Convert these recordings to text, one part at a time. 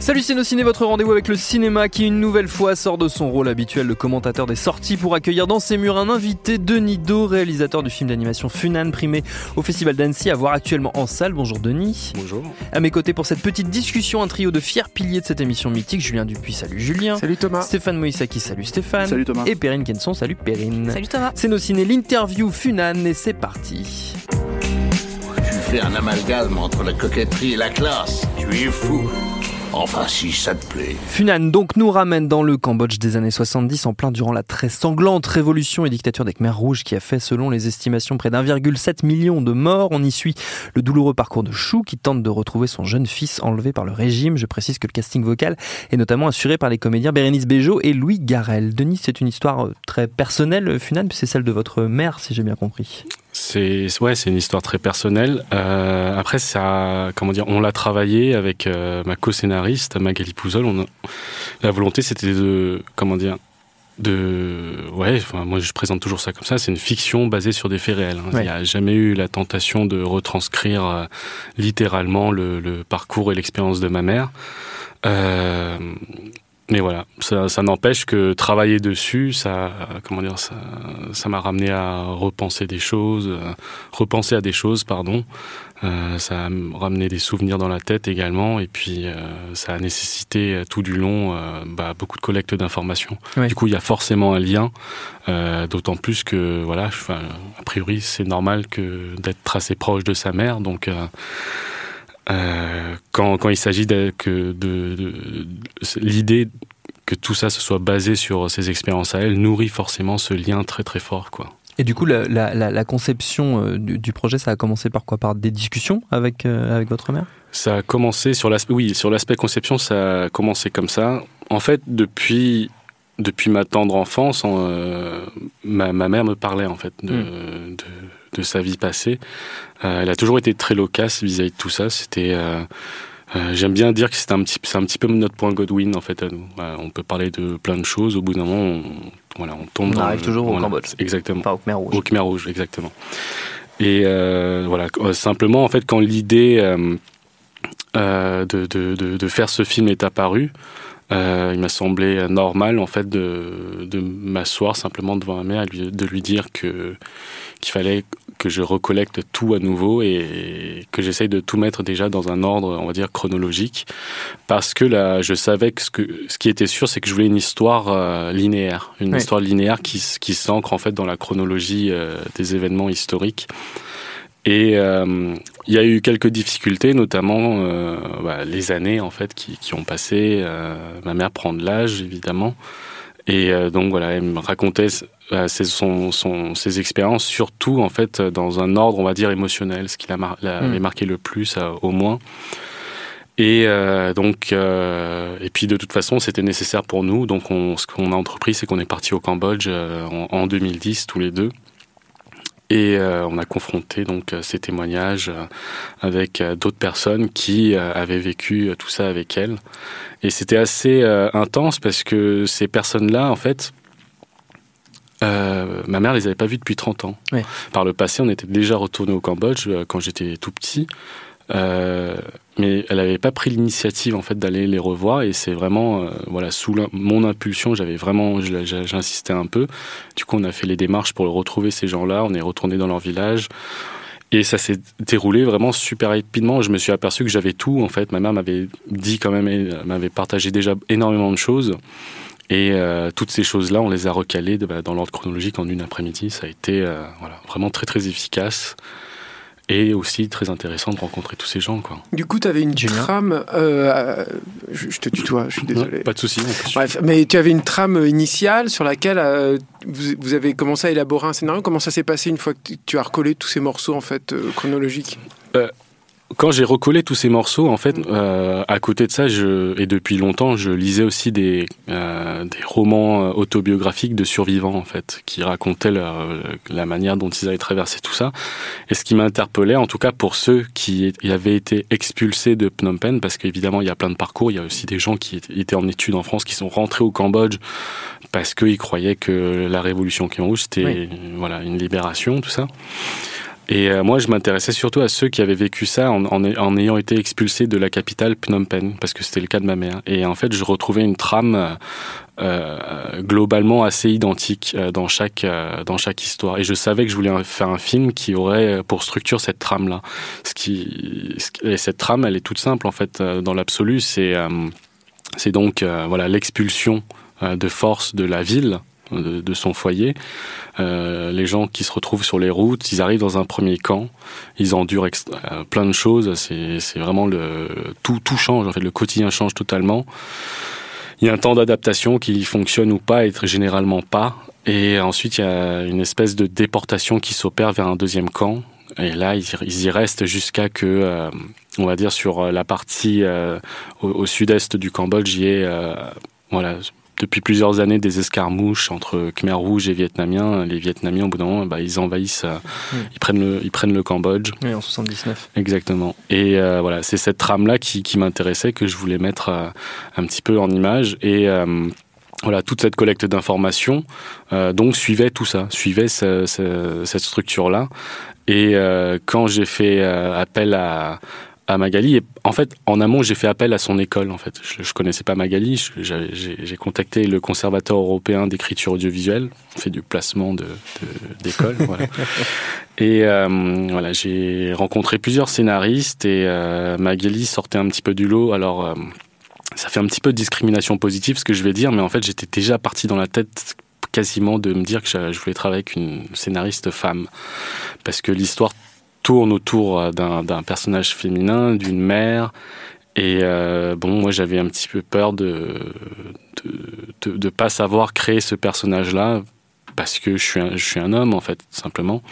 Salut Ciné, votre rendez-vous avec le cinéma qui une nouvelle fois sort de son rôle habituel de commentateur des sorties pour accueillir dans ses murs un invité, Denis Do, réalisateur du film d'animation Funan, primé au Festival d'Annecy, à voir actuellement en salle. Bonjour Denis. Bonjour. À mes côtés pour cette petite discussion, un trio de fiers piliers de cette émission mythique, Julien Dupuis, salut Julien. Salut Thomas. Stéphane Moïsaki, salut Stéphane. Salut Thomas. Et Perrine Kenson, salut Perrine. Salut Thomas. C'est nos ciné, l'interview Funan et c'est parti. Tu fais un amalgame entre la coquetterie et la classe. Tu es fou. Enfin, si ça te plaît. Funan donc nous ramène dans le Cambodge des années 70 en plein durant la très sanglante révolution et dictature des Khmer rouges qui a fait selon les estimations près d'1,7 million de morts. On y suit le douloureux parcours de Chou qui tente de retrouver son jeune fils enlevé par le régime. Je précise que le casting vocal est notamment assuré par les comédiens Bérénice Bejo et Louis Garel. Denis, c'est une histoire euh, très personnelle, Funan, c'est celle de votre mère si j'ai bien compris. C'est ouais, c'est une histoire très personnelle. Euh, après, ça, comment dire, on l'a travaillé avec euh, ma co-scénariste Magali Pouzol. On a, la volonté, c'était de, comment dire, de, ouais, enfin, moi je présente toujours ça comme ça. C'est une fiction basée sur des faits réels. hein. Il n'y a jamais eu la tentation de retranscrire euh, littéralement le, le parcours et l'expérience de ma mère. Mais voilà, ça, ça n'empêche que travailler dessus, ça, comment dire, ça, ça m'a ramené à repenser des choses, euh, repenser à des choses, pardon. Euh, ça a ramené des souvenirs dans la tête également, et puis euh, ça a nécessité tout du long bah, beaucoup de collecte d'informations. Ouais. Du coup, il y a forcément un lien, d'autant plus que voilà, a priori, c'est normal que d'être assez proche de sa mère, donc. Euh, quand, quand il s'agit de, de, de- de- l'idée que tout ça se soit basé sur ses expériences à elle nourrit forcément ce lien très très fort quoi. Et du coup, la, la- la- la conception euh, du, du projet, ça a commencé par quoi? Par des discussions avec, euh, avec votre mère? Ça a commencé sur l'aspect oui sur l'aspect conception ça a commencé comme ça. En fait depuis depuis ma tendre enfance en, euh, ma, ma mère me parlait en fait de, de, de sa vie passée. Euh, elle a toujours été très loquace vis-à-vis de tout ça. C'était euh, euh, J'aime bien dire que c'est un petit, c'est un petit peu notre point Godwin en fait. à nous. On peut parler de plein de choses. Au bout d'un moment, on, voilà, on tombe On dans arrive le- toujours au voilà, Cambodge. Exactement. Enfin, au Khmer Rouge. Au Khmer Rouge, exactement. Et euh, voilà, simplement, en fait, quand l'idée de, de, de, de faire ce film est apparue, il m'a semblé normal, en fait, de, m'asseoir simplement devant ma mère et de lui dire que qu'il fallait que je recollecte tout à nouveau et que j'essaye de tout mettre déjà dans un ordre, on va dire, chronologique. Parce que là, je savais que ce, que, ce qui était sûr, c'est que je voulais une histoire euh, linéaire. Une Oui. histoire linéaire qui, qui s'ancre, en fait, dans la chronologie euh, des événements historiques. Et euh, il y a eu quelques difficultés, notamment bah, les années en fait qui, qui ont passé. Ma mère prend de l'âge évidemment, et euh, donc voilà, elle me racontait euh, ses, son, son, ses expériences, surtout en fait dans un ordre, on va dire émotionnel, ce qui l'a mar- l'a- Mm. marqué le plus euh, au moins. Et euh, donc, euh, et puis de toute façon, c'était nécessaire pour nous. Donc, on, ce qu'on a entrepris, c'est qu'on est parti au Cambodge euh, en, en 2010 tous les deux. Et euh, on a confronté donc euh, ces témoignages euh, avec d'autres personnes qui avaient vécu tout ça avec elle. Et c'était assez euh, intense parce que ces personnes-là, en fait, euh, ma mère les avait pas vues depuis 30 ans. Ouais. Par le passé, on était déjà retourné au Cambodge euh, quand j'étais tout petit. Euh, mais elle n'avait pas pris l'initiative en fait d'aller les revoir. Et c'est vraiment euh, voilà sous mon impulsion j'avais vraiment j'insistais un peu. Du coup on a fait les démarches pour retrouver ces gens-là. On est retourné dans leur village. Et ça s'est déroulé vraiment super rapidement. Je me suis aperçu que j'avais tout en fait. Ma mère m'avait dit quand même et m'avait partagé déjà énormément de choses. Et euh, toutes ces choses-là on les a recalées bah, dans l'ordre chronologique en une après-midi. Ça a été euh, voilà vraiment très très efficace et aussi très intéressant de rencontrer tous ces gens. Quoi. Du coup, tu avais une trame. Euh, je, te tutoie, je suis désolé. pas de souci. Bref, mais tu avais une trame initiale sur laquelle euh, vous, avez commencé à élaborer un scénario. Comment ça s'est passé une fois que tu as recollé tous ces morceaux en fait euh, chronologiques? Quand j'ai recollé tous ces morceaux, en fait, euh, à côté de ça, je, et depuis longtemps, je lisais aussi des, euh, des romans euh, autobiographiques de survivants, en fait, qui racontaient la manière dont ils avaient traversé tout ça. Et ce qui m'interpellait, en tout cas pour ceux qui avaient été expulsés de Phnom Penh, parce qu'évidemment, il y a plein de parcours, il y a aussi des gens qui étaient en études en France, qui sont rentrés au Cambodge parce qu'ils croyaient que la révolution Khmer Rouge, c'était voilà, une libération, tout ça. Et euh, moi, je m'intéressais surtout à ceux qui avaient vécu ça en, en, ayant été expulsés de la capitale Phnom Penh, parce que c'était le cas de ma mère. Et en fait, je retrouvais une trame euh, globalement assez identique euh, dans chaque dans chaque histoire. Et je savais que je voulais faire un film qui aurait pour structure cette trame là. Ce qui et cette trame, elle est toute simple en fait dans l'absolu. C'est c'est donc voilà l'expulsion de force de la ville de, son foyer. Euh, les gens qui se retrouvent sur les routes, ils arrivent dans un premier camp, ils endurent euh, plein de choses. C'est vraiment le tout tout change le quotidien change totalement. Il y a un temps d'adaptation qui fonctionne ou pas, et généralement pas. Et ensuite, il y a une espèce de déportation qui s'opère vers un deuxième camp. Et là, ils, y restent jusqu'à que, euh, on va dire, sur la partie au, au sud-est du Cambodge, il y ait voilà, depuis plusieurs années des escarmouches entre Khmer Rouge et Vietnamiens. Les Vietnamiens, au bout d'un moment, bah, ils envahissent, euh, ils, prennent le, ils prennent le Cambodge. Oui, en 79. Exactement. Et euh, voilà, c'est cette trame-là qui, qui m'intéressait, que je voulais mettre euh, un petit peu en image. Et voilà, toute cette collecte d'informations, donc suivait tout ça, suivait cette structure-là. Et quand j'ai fait appel à, à Magali. Et en fait, en amont, j'ai fait appel à son école. En fait, je, je connaissais pas Magali. J'ai contacté le conservateur européen d'écriture audiovisuelle. On fait du placement de d'école. voilà. Et euh, voilà, j'ai rencontré plusieurs scénaristes et euh, Magali sortait un petit peu du lot. Alors. Euh, ça fait un petit peu de discrimination positive ce que je vais dire, mais en fait j'étais déjà parti dans la tête quasiment de me dire que je voulais travailler avec une scénariste femme parce que l'histoire tourne autour euh, d'un personnage féminin, d'une mère. Et euh, bon, moi j'avais un petit peu peur de de, pas savoir créer ce personnage-là parce que je suis un, je suis un homme en fait simplement.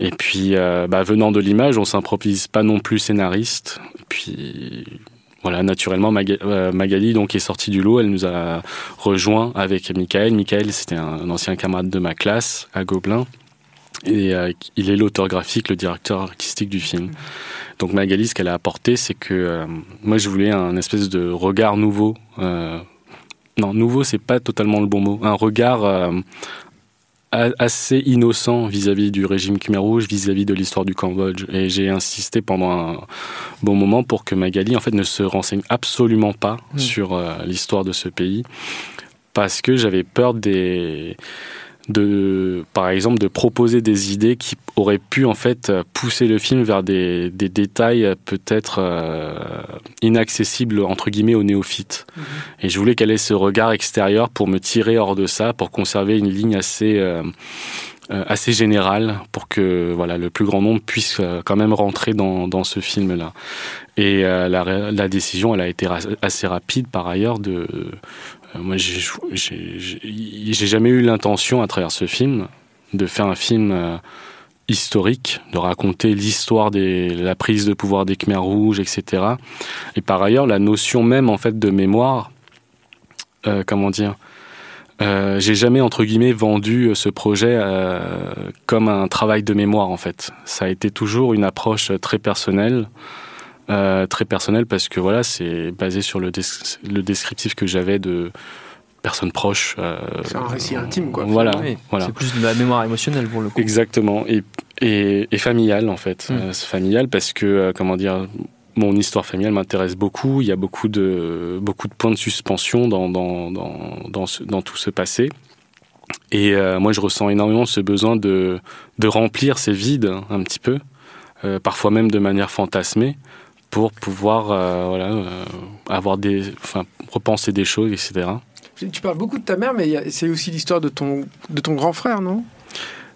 Et puis euh, bah, venant de l'image, on s'improvise pas non plus scénariste. Et puis voilà, naturellement Magali donc est sortie du lot. Elle nous a rejoint avec Michael. Michael, c'était un ancien camarade de ma classe à Gobelin. Et euh, il est l'auteur graphique, le directeur artistique du film. Donc Magali, ce qu'elle a apporté, c'est que euh, moi, je voulais un espèce de regard nouveau. Euh, non, nouveau, c'est pas totalement le bon mot. Un regard assez innocent vis-à-vis du régime Khmer Rouge, vis-à-vis de l'histoire du Cambodge. Et j'ai insisté pendant un bon moment pour que Magali, en fait, ne se renseigne absolument pas mmh. sur l'histoire de ce pays, parce que j'avais peur des de, par exemple, de proposer des idées qui auraient pu en fait pousser le film vers des, des détails peut-être euh, inaccessibles entre guillemets aux néophytes. Mhm. Et je voulais qu'elle ait ce regard extérieur pour me tirer hors de ça, pour conserver une ligne assez euh, euh, assez générale pour que voilà le plus grand nombre puisse quand même rentrer dans, dans ce film là et la, la, décision elle a été assez rapide par ailleurs de moi, j'ai jamais eu l'intention, à travers ce film, de faire un film euh, historique, de raconter l'histoire de la prise de pouvoir des Khmers rouges, etc. Et par ailleurs, la notion même en fait de mémoire, euh, comment dire, euh, j'ai jamais entre guillemets vendu ce projet euh, comme un travail de mémoire en fait. Ça a été toujours une approche très personnelle. Euh, très personnel parce que voilà, c'est basé sur le, le descriptif que j'avais de personnes proches. Euh, c'est un récit intime, quoi. Voilà, voilà. C'est plus de la mémoire émotionnelle pour le coup. Exactement, et, et, et familiale en fait. Mm. Euh, c'est familial parce que, comment dire, mon histoire familiale m'intéresse beaucoup. Il y a beaucoup de, beaucoup de points de suspension dans, dans, dans, dans, dans tout ce passé. Et moi, je ressens énormément ce besoin de, de remplir ces vides un petit peu, parfois même de manière fantasmée, pour pouvoir euh, voilà, euh, avoir des, enfin, repenser des choses, etc. Tu parles beaucoup de ta mère, mais c'est aussi l'histoire de ton, de ton grand frère, non?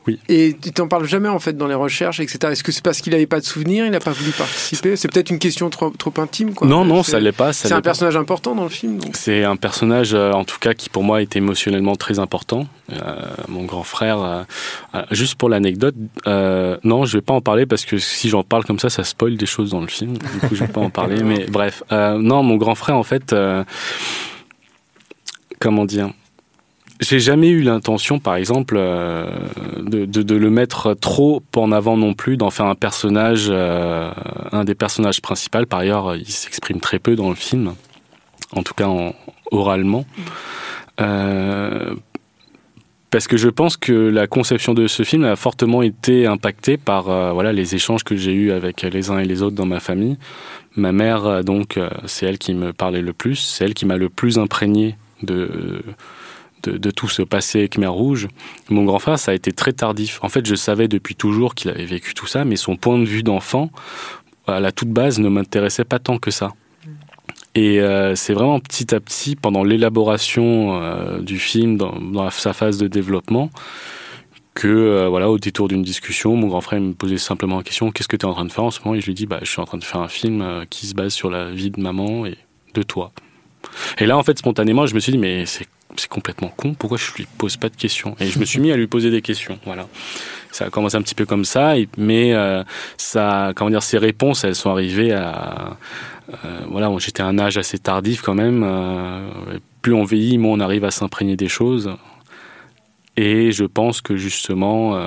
Oui. Et tu t'en parles jamais en fait dans les recherches, etc. Est-ce que c'est parce qu'il n'avait pas de souvenirs, il n'a pas voulu participer? C'est peut-être une question trop, trop intime, quoi. Non, non, ça l'est pas. C'est un pas. personnage important dans le film. C'est un personnage, euh, en tout cas, qui pour moi était émotionnellement très important. Euh, mon grand frère, euh, juste pour l'anecdote, non, je vais pas en parler parce que si j'en parle comme ça, ça spoil des choses dans le film. Du coup, je vais pas en parler. Mais bref, non, mon grand frère, en fait, comment dire j'ai jamais eu l'intention, par exemple, euh, de, le mettre trop en avant non plus, d'en faire un personnage, euh, un des personnages principaux. Par ailleurs, il s'exprime très peu dans le film, en tout cas en, oralement. Euh, parce que je pense que la conception de ce film a fortement été impactée par voilà les échanges que j'ai eus avec les uns et les autres dans ma famille. Ma mère, donc, c'est elle qui me parlait le plus, c'est elle qui m'a le plus imprégné de, de, tout ce passé Khmer Rouge. Mon grand frère, ça a été très tardif. En fait, je savais depuis toujours qu'il avait vécu tout ça, mais son point de vue d'enfant, à la toute base, ne m'intéressait pas tant que ça. Et euh, c'est vraiment petit à petit, pendant l'élaboration euh, du film, dans, sa phase de développement, que euh, voilà, au détour d'une discussion, mon grand frère me posait simplement la question qu'est-ce que tu es en train de faire en ce moment? Et je lui dis bah, je suis en train de faire un film qui se base sur la vie de maman et de toi. Et là, en fait, spontanément, je me suis dit mais c'est c'est complètement con, pourquoi je lui pose pas de questions? Et je me suis mis à lui poser des questions, voilà. Ça a commencé un petit peu comme ça, et- mais euh, ça, comment dire, ces réponses, elles sont arrivées à, euh, voilà, bon, j'étais à un âge assez tardif quand même. euh, plus on vieillit, moins on arrive à s'imprégner des choses. Et je pense que justement,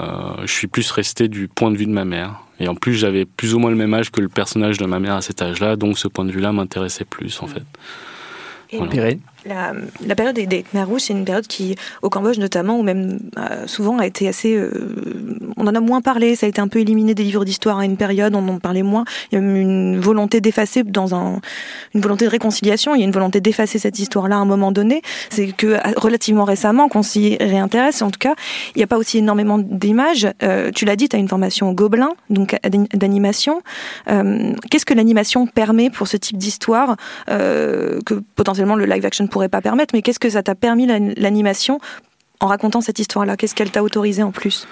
je suis plus resté du point de vue de ma mère. Et en plus, j'avais plus ou moins le même âge que le personnage de ma mère à cet âge-là, donc ce point de vue-là m'intéressait plus en fait. Et Voilà. La, période des, des Khmer rouges, c'est une période qui, au Cambodge notamment, ou même euh, souvent, a été assez. euh, on en a moins parlé, ça a été un peu éliminé des livres d'histoire à une période, on en parlait moins. Il y a même une volonté d'effacer, dans un, une volonté de réconciliation, il y a une volonté d'effacer cette histoire-là à un moment donné. C'est que relativement récemment qu'on s'y réintéresse. En tout cas, il n'y a pas aussi énormément d'images. Euh, tu l'as dit, tu as une formation au Gobelin, donc d'animation. Euh, Qu'est-ce que l'animation permet pour ce type d'histoire euh, que potentiellement le live action pourrait pas permettre, mais qu'est-ce que ça t'a permis l'an- l'animation en racontant cette histoire-là? Qu'est-ce qu'elle t'a autorisé en plus?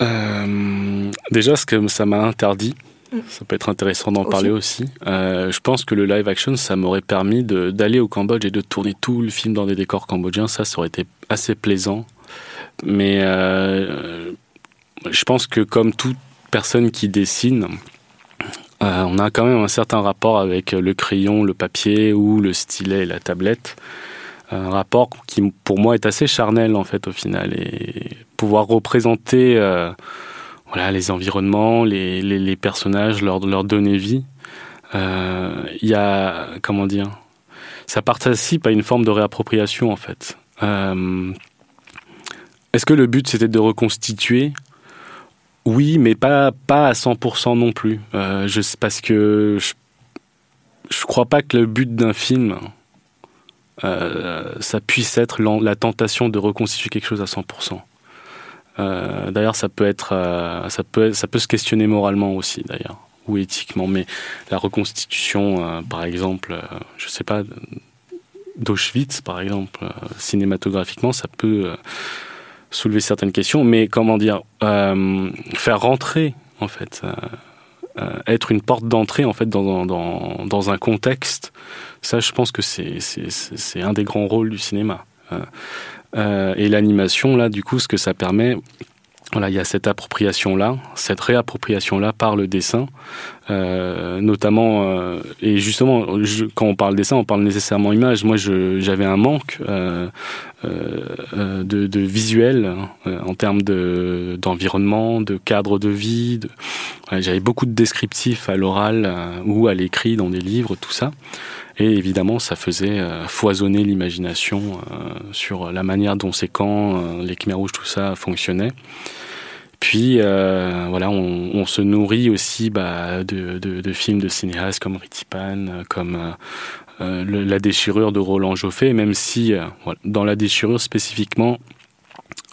Euh, déjà, ce que ça m'a interdit, Mm. ça peut être intéressant d'en parler aussi. Euh, je pense que le live action, ça m'aurait permis d'aller au Cambodge et de tourner tout le film dans des décors cambodgiens. Ça, ça aurait été assez plaisant. Mais euh, je pense que comme toute personne qui dessine, euh, on a quand même un certain rapport avec le crayon, le papier ou le stylet et la tablette. Un rapport qui, pour moi, est assez charnel, en fait, au final. Et pouvoir représenter euh, voilà, les environnements, les, personnages, leur, donner vie, euh, il y a, comment dire, ça participe à une forme de réappropriation, en fait. Euh, Est-ce que le but, c'était de reconstituer oui, mais pas, à 100% non plus. Euh, je, parce que je, je crois pas que le but d'un film, euh, ça puisse être la tentation de reconstituer quelque chose à 100%. Euh, d'ailleurs, ça peut être, ça peut, se questionner moralement aussi, d'ailleurs, ou éthiquement. Mais la reconstitution, par exemple, je sais pas, d'Auschwitz, par exemple, cinématographiquement, ça peut soulever certaines questions. Mais comment dire, euh, faire rentrer, en fait, euh, euh, être une porte d'entrée, en fait, dans, dans, un contexte, ça, je pense que c'est un des grands rôles du cinéma. Et l'animation, là, du coup, ce que ça permet, voilà, il y a cette appropriation-là, cette réappropriation-là par le dessin, euh, notamment, euh, et justement, je- quand on parle dessin, on parle nécessairement image. Moi, j'avais un manque euh, euh, euh, de, de visuel euh, en termes de- d'environnement, de, cadre de vie. de- ouais, j'avais beaucoup de descriptifs à l'oral ou à l'écrit dans des livres, tout ça. Et évidemment, ça faisait euh, foisonner l'imagination euh, sur la manière dont ces camps, euh, les Khmer rouges, tout ça fonctionnait. Puis, voilà, on, se nourrit aussi bah, de, films de cinéastes comme Ritipan, comme La déchirure de Roland Joffé, même si, dans La déchirure spécifiquement,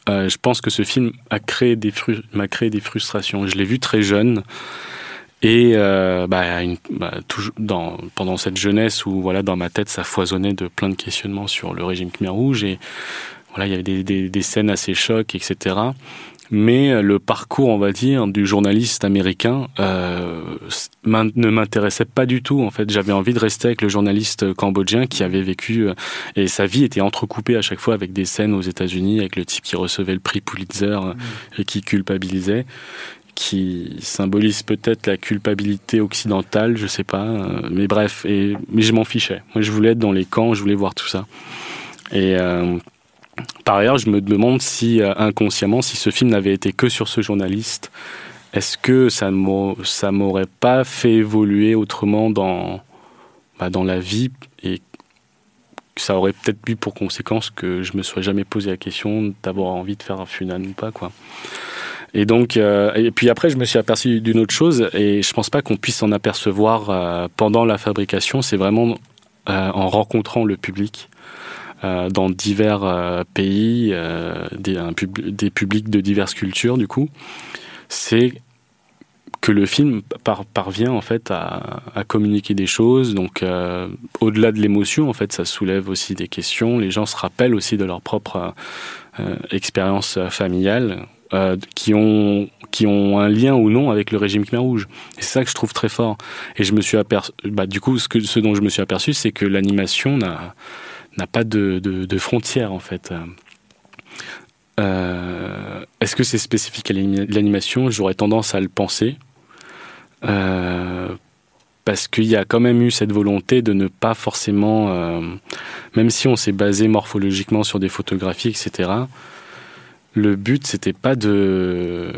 je pense que ce film m'a créé des frustrations. Je l'ai vu très jeune. Et euh, bah, une- bah, dans, pendant cette jeunesse où voilà dans ma tête ça foisonnait de plein de questionnements sur le régime Khmer Rouge et voilà il y avait des, des, des scènes assez chocs etc. mais le parcours, on va dire, du journaliste américain euh, ne m'intéressait pas du tout. En fait, j'avais envie de rester avec le journaliste cambodgien qui avait vécu euh, et sa vie était entrecoupée à chaque fois avec des scènes aux États-Unis, avec le type qui recevait le prix Pulitzer euh, mmh. et qui culpabilisait qui symbolise peut-être la culpabilité occidentale, je sais pas, euh, mais bref, et mais je m'en fichais. Moi, je voulais être dans les camps, je voulais voir tout ça. Et euh, par ailleurs, je me demande si euh, inconsciemment, si ce film n'avait été que sur ce journaliste, est-ce que ça ça m'aurait pas fait évoluer autrement dans bah, dans la vie et ça aurait peut-être eu pour conséquence que je me sois jamais posé la question d'avoir envie de faire un funan ou pas quoi. Et donc, euh, et puis après, je me suis aperçu d'une autre chose, et je pense pas qu'on puisse s'en apercevoir euh, pendant la fabrication. C'est vraiment en rencontrant le public euh, dans divers euh, pays, euh, des, des, publics de diverses cultures, du coup, c'est que le film parvient en fait à, communiquer des choses. Donc, au-delà de l'émotion, en fait, ça soulève aussi des questions. Les gens se rappellent aussi de leur propre expérience familiale. Qui ont qui ont un lien ou non avec le régime Khmer Rouge. Et c'est ça que je trouve très fort. Et je me suis aperçu, bah, du coup, ce, que, ce dont je me suis aperçu, c'est que l'animation n'a n'a pas de, de, frontières en fait. Euh, est-ce que c'est spécifique à l'animation? J'aurais tendance à le penser. Euh, parce qu'il y a quand même eu cette volonté de ne pas forcément, euh, même si on s'est basé morphologiquement sur des photographies, etc., le but, c'était pas de,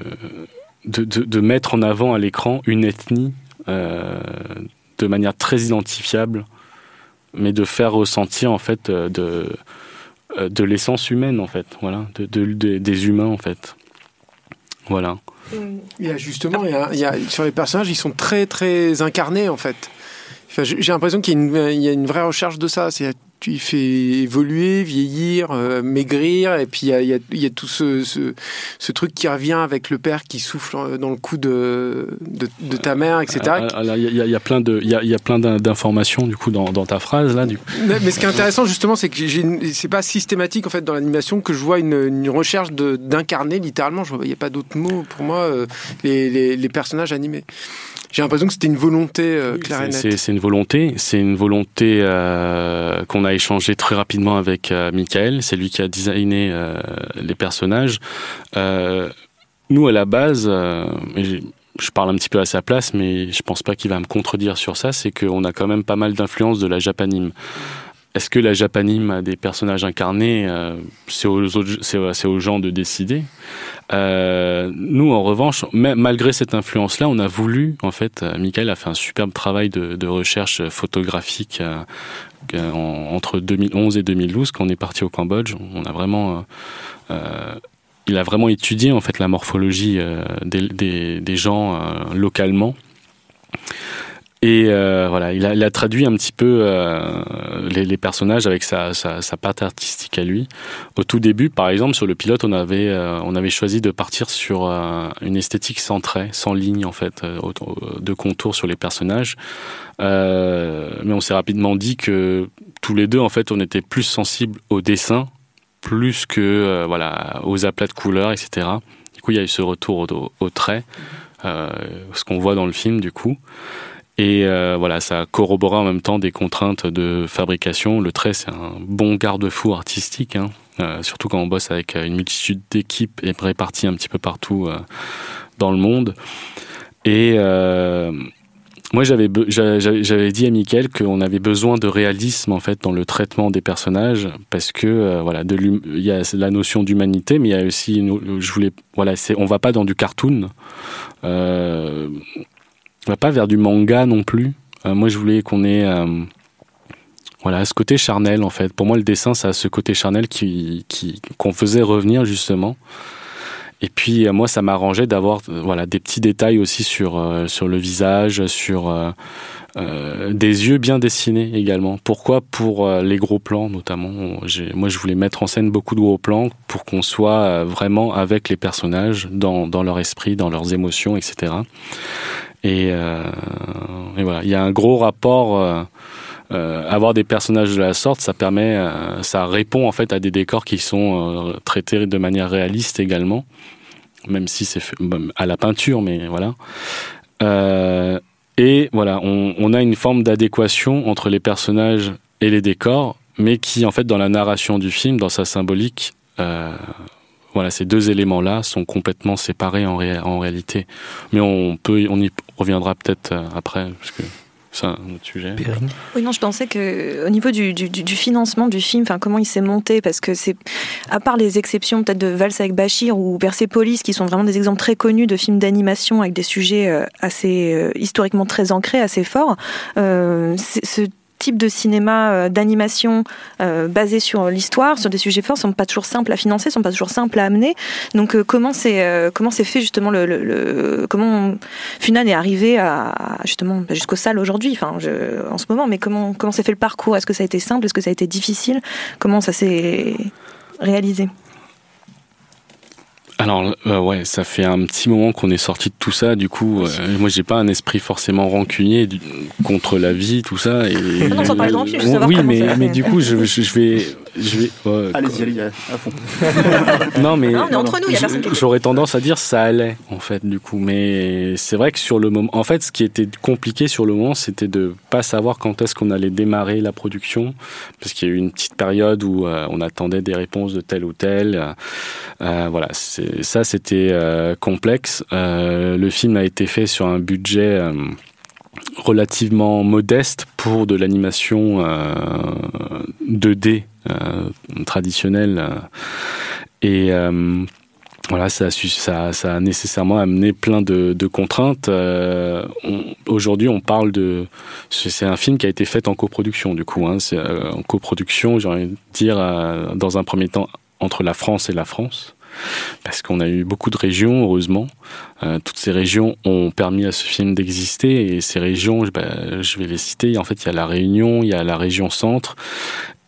de, de, mettre en avant à l'écran une ethnie de manière très identifiable mais de faire ressentir en fait euh, de, euh, de l'essence humaine en fait, voilà, de, des humains en fait, voilà. Il y a justement, il y a, sur les personnages, ils sont très très incarnés en fait. J'ai l'impression qu'il y, a une vraie recherche de ça. Tu fais évoluer, vieillir, euh, maigrir, et puis il y a, y a, tout ce, ce, truc qui revient avec le père qui souffle dans le cou de, de, ta mère, etc. Ah, il y, a plein de, il y a, plein d'informations du coup dans, dans, ta phrase là. Du Mais, ce qui est intéressant justement, c'est que c'est pas systématique en fait dans l'animation que je vois une, une recherche d'incarner littéralement. Il n'y a pas d'autre mot pour moi euh, les, les, les personnages animés. J'ai l'impression que c'était une volonté euh, claire et nette. C'est une volonté, c'est une volonté euh, qu'on a échangé très rapidement avec euh, Michael. C'est lui qui a designé euh, les personnages. Euh, nous, à la base, je, parle un petit peu à sa place, mais je pense pas qu'il va me contredire sur ça. C'est qu'on a quand même pas mal d'influence de la japanime. Est-ce que la japanime a des personnages incarnés C'est aux, gens de décider. Nous, en revanche, malgré cette influence-là, on a voulu, en fait, Michael a fait un superbe travail de, recherche photographique entre 2011 et 2012, quand on est parti au Cambodge. On a vraiment, euh, il a vraiment étudié en fait la morphologie des, gens localement. Et euh, voilà, il a, traduit un petit peu euh, les, les, personnages avec sa, sa, sa, patte artistique à lui. Au tout début, par exemple, sur le pilote, on avait, euh, on avait choisi de partir sur euh, une esthétique sans trait, sans ligne en fait, euh, de contours sur les personnages. mais on s'est rapidement dit que tous les deux, en fait, on était plus sensibles au dessin, plus que voilà aux aplats de couleurs, etc. Du coup, il y a eu ce retour au, au trait, ce qu'on voit dans le film, du coup. Et euh, voilà, ça corrobore en même temps des contraintes de fabrication. Le trait, c'est un bon garde-fou artistique, hein, euh, surtout quand on bosse avec euh, une multitude d'équipes et réparties un petit peu partout dans le monde. Et moi, j'avais dit à Mickaël qu'on avait besoin de réalisme en fait dans le traitement des personnages parce que voilà, il y a la notion d'humanité, mais il y a aussi, je voulais, voilà, on va pas dans du cartoon. Va pas vers du manga non plus. Euh, moi, je voulais qu'on ait euh, voilà ce côté charnel en fait. Pour moi, le dessin, ça a ce côté charnel qui qu'on faisait revenir justement. Et puis moi, ça m'arrangeait d'avoir voilà des petits détails aussi sur euh, sur le visage, sur des yeux bien dessinés également. Pourquoi Pour les gros plans notamment? Moi, je voulais mettre en scène beaucoup de gros plans pour qu'on soit vraiment avec les personnages, dans, dans leur esprit, dans leurs émotions, etc. Et, euh, et, voilà, il y a un gros rapport. Euh, euh, avoir des personnages de la sorte, ça permet, ça répond en fait à des décors qui sont traités de manière réaliste également. même si c'est à la peinture, mais voilà. et voilà, on, a une forme d'adéquation entre les personnages et les décors, mais qui en fait dans la narration du film, dans sa symbolique, voilà, ces deux éléments-là sont complètement séparés en, en, réalité. Mais on peut, on y reviendra peut-être euh, après, parce que c'est un autre sujet. Oui, non, je pensais que au niveau du, du, du financement du film, enfin comment il s'est monté, parce que c'est à part les exceptions peut-être de Vals avec Bachir ou Persepolis, qui sont vraiment des exemples très connus de films d'animation avec des sujets euh, assez historiquement très ancrés, assez forts. Euh, ce type de cinéma euh, d'animation euh, basé sur l'histoire, sur des sujets forts, sont pas toujours simples à financer, sont pas toujours simples à amener. Donc euh, comment c'est comment c'est fait justement le, comment Funan est arrivé à justement bah, jusqu'aux salles aujourd'hui, en ce moment, mais comment comment s'est fait le parcours? Est-ce que ça a été simple? Est-ce que ça a été difficile? Comment ça s'est réalisé? Alors euh, ouais, ça fait un petit moment qu'on est sorti de tout ça. Du coup, euh, moi j'ai pas un esprit forcément rancunier contre la vie, tout ça. Et, non, oui, mais mais du coup, je, je vais je vais. allez-y, allez-y, à fond. non, mais entre nous, j'aurais tendance à dire ça allait en fait du coup, mais c'est vrai que sur le moment, en fait, ce qui était compliqué sur le moment, c'était de pas savoir quand est-ce qu'on allait démarrer la production, parce qu'il y a eu une petite période où euh, on attendait des réponses de tel ou tel. voilà, c'est ça, c'était euh, complexe. Euh, le film a été fait sur un budget euh, relativement modeste pour de l'animation 2D traditionnelle. Et voilà, ça a, nécessairement amené plein de, contraintes. Aujourd'hui, on parle de. C'est un film qui a été fait en coproduction, du coup. Hein, en coproduction, j'ai envie de dire, dans un premier temps, entre la France et la France parce qu'on a eu beaucoup de régions, heureusement. Euh, toutes ces régions ont permis à ce film d'exister et ces régions, bah, je vais les citer. En fait, il y a la Réunion, il y a la région Centre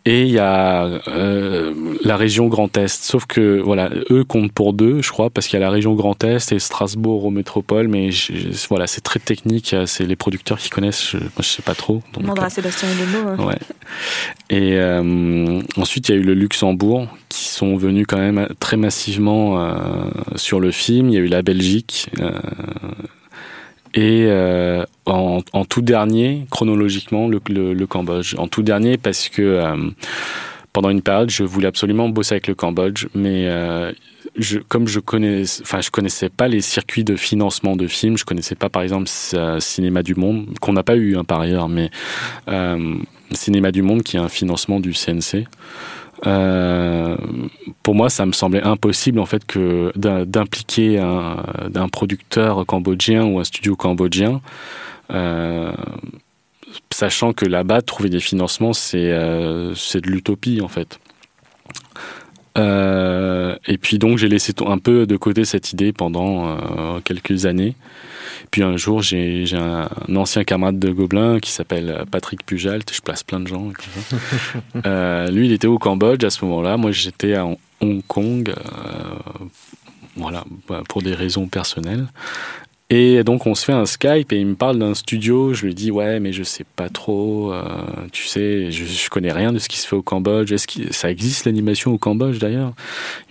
et il y a euh, la région Grand Est. Sauf que voilà, eux comptent pour deux, je crois, parce qu'il y a la région Grand Est et Strasbourg au métropole. Mais voilà, c'est très technique. C'est les producteurs qui connaissent. Je, moi, je sais pas trop. On demandera à Sébastien Lemo. Ouais. Et euh, ensuite, il y a eu le Luxembourg qui sont venus quand même très massivement euh, sur le film. Il y a eu la Belgique. Et euh, en, tout dernier, chronologiquement, le, Cambodge. En tout dernier parce que euh, pendant une période, je voulais absolument bosser avec le Cambodge, mais euh, comme je connais, enfin, je connaissais pas les circuits de financement de films, je connaissais pas, par exemple, Cinéma du Monde, qu'on n'a pas eu hein, par ailleurs, mais Cinéma du Monde qui est un financement du CNC. Euh, pour moi, ça me semblait impossible en fait que d'impliquer un, producteur cambodgien ou un studio cambodgien, euh, sachant que là-bas trouver des financements c'est euh, de l'utopie en fait. Euh, et puis donc j'ai laissé un peu de côté cette idée pendant quelques années. Puis un jour, j'ai un, ancien camarade de Gobelin qui s'appelle Patrick Pujalt, je place plein de gens. euh, lui, il était au Cambodge à ce moment-là. Moi, j'étais à Hong Kong, euh, voilà, bah, pour des raisons personnelles. Et donc on se fait un Skype et il me parle d'un studio. Je lui dis ouais mais je sais pas trop. Euh, tu sais, je, je, connais rien de ce qui se fait au Cambodge. Est-ce que ça existe l'animation au Cambodge d'ailleurs?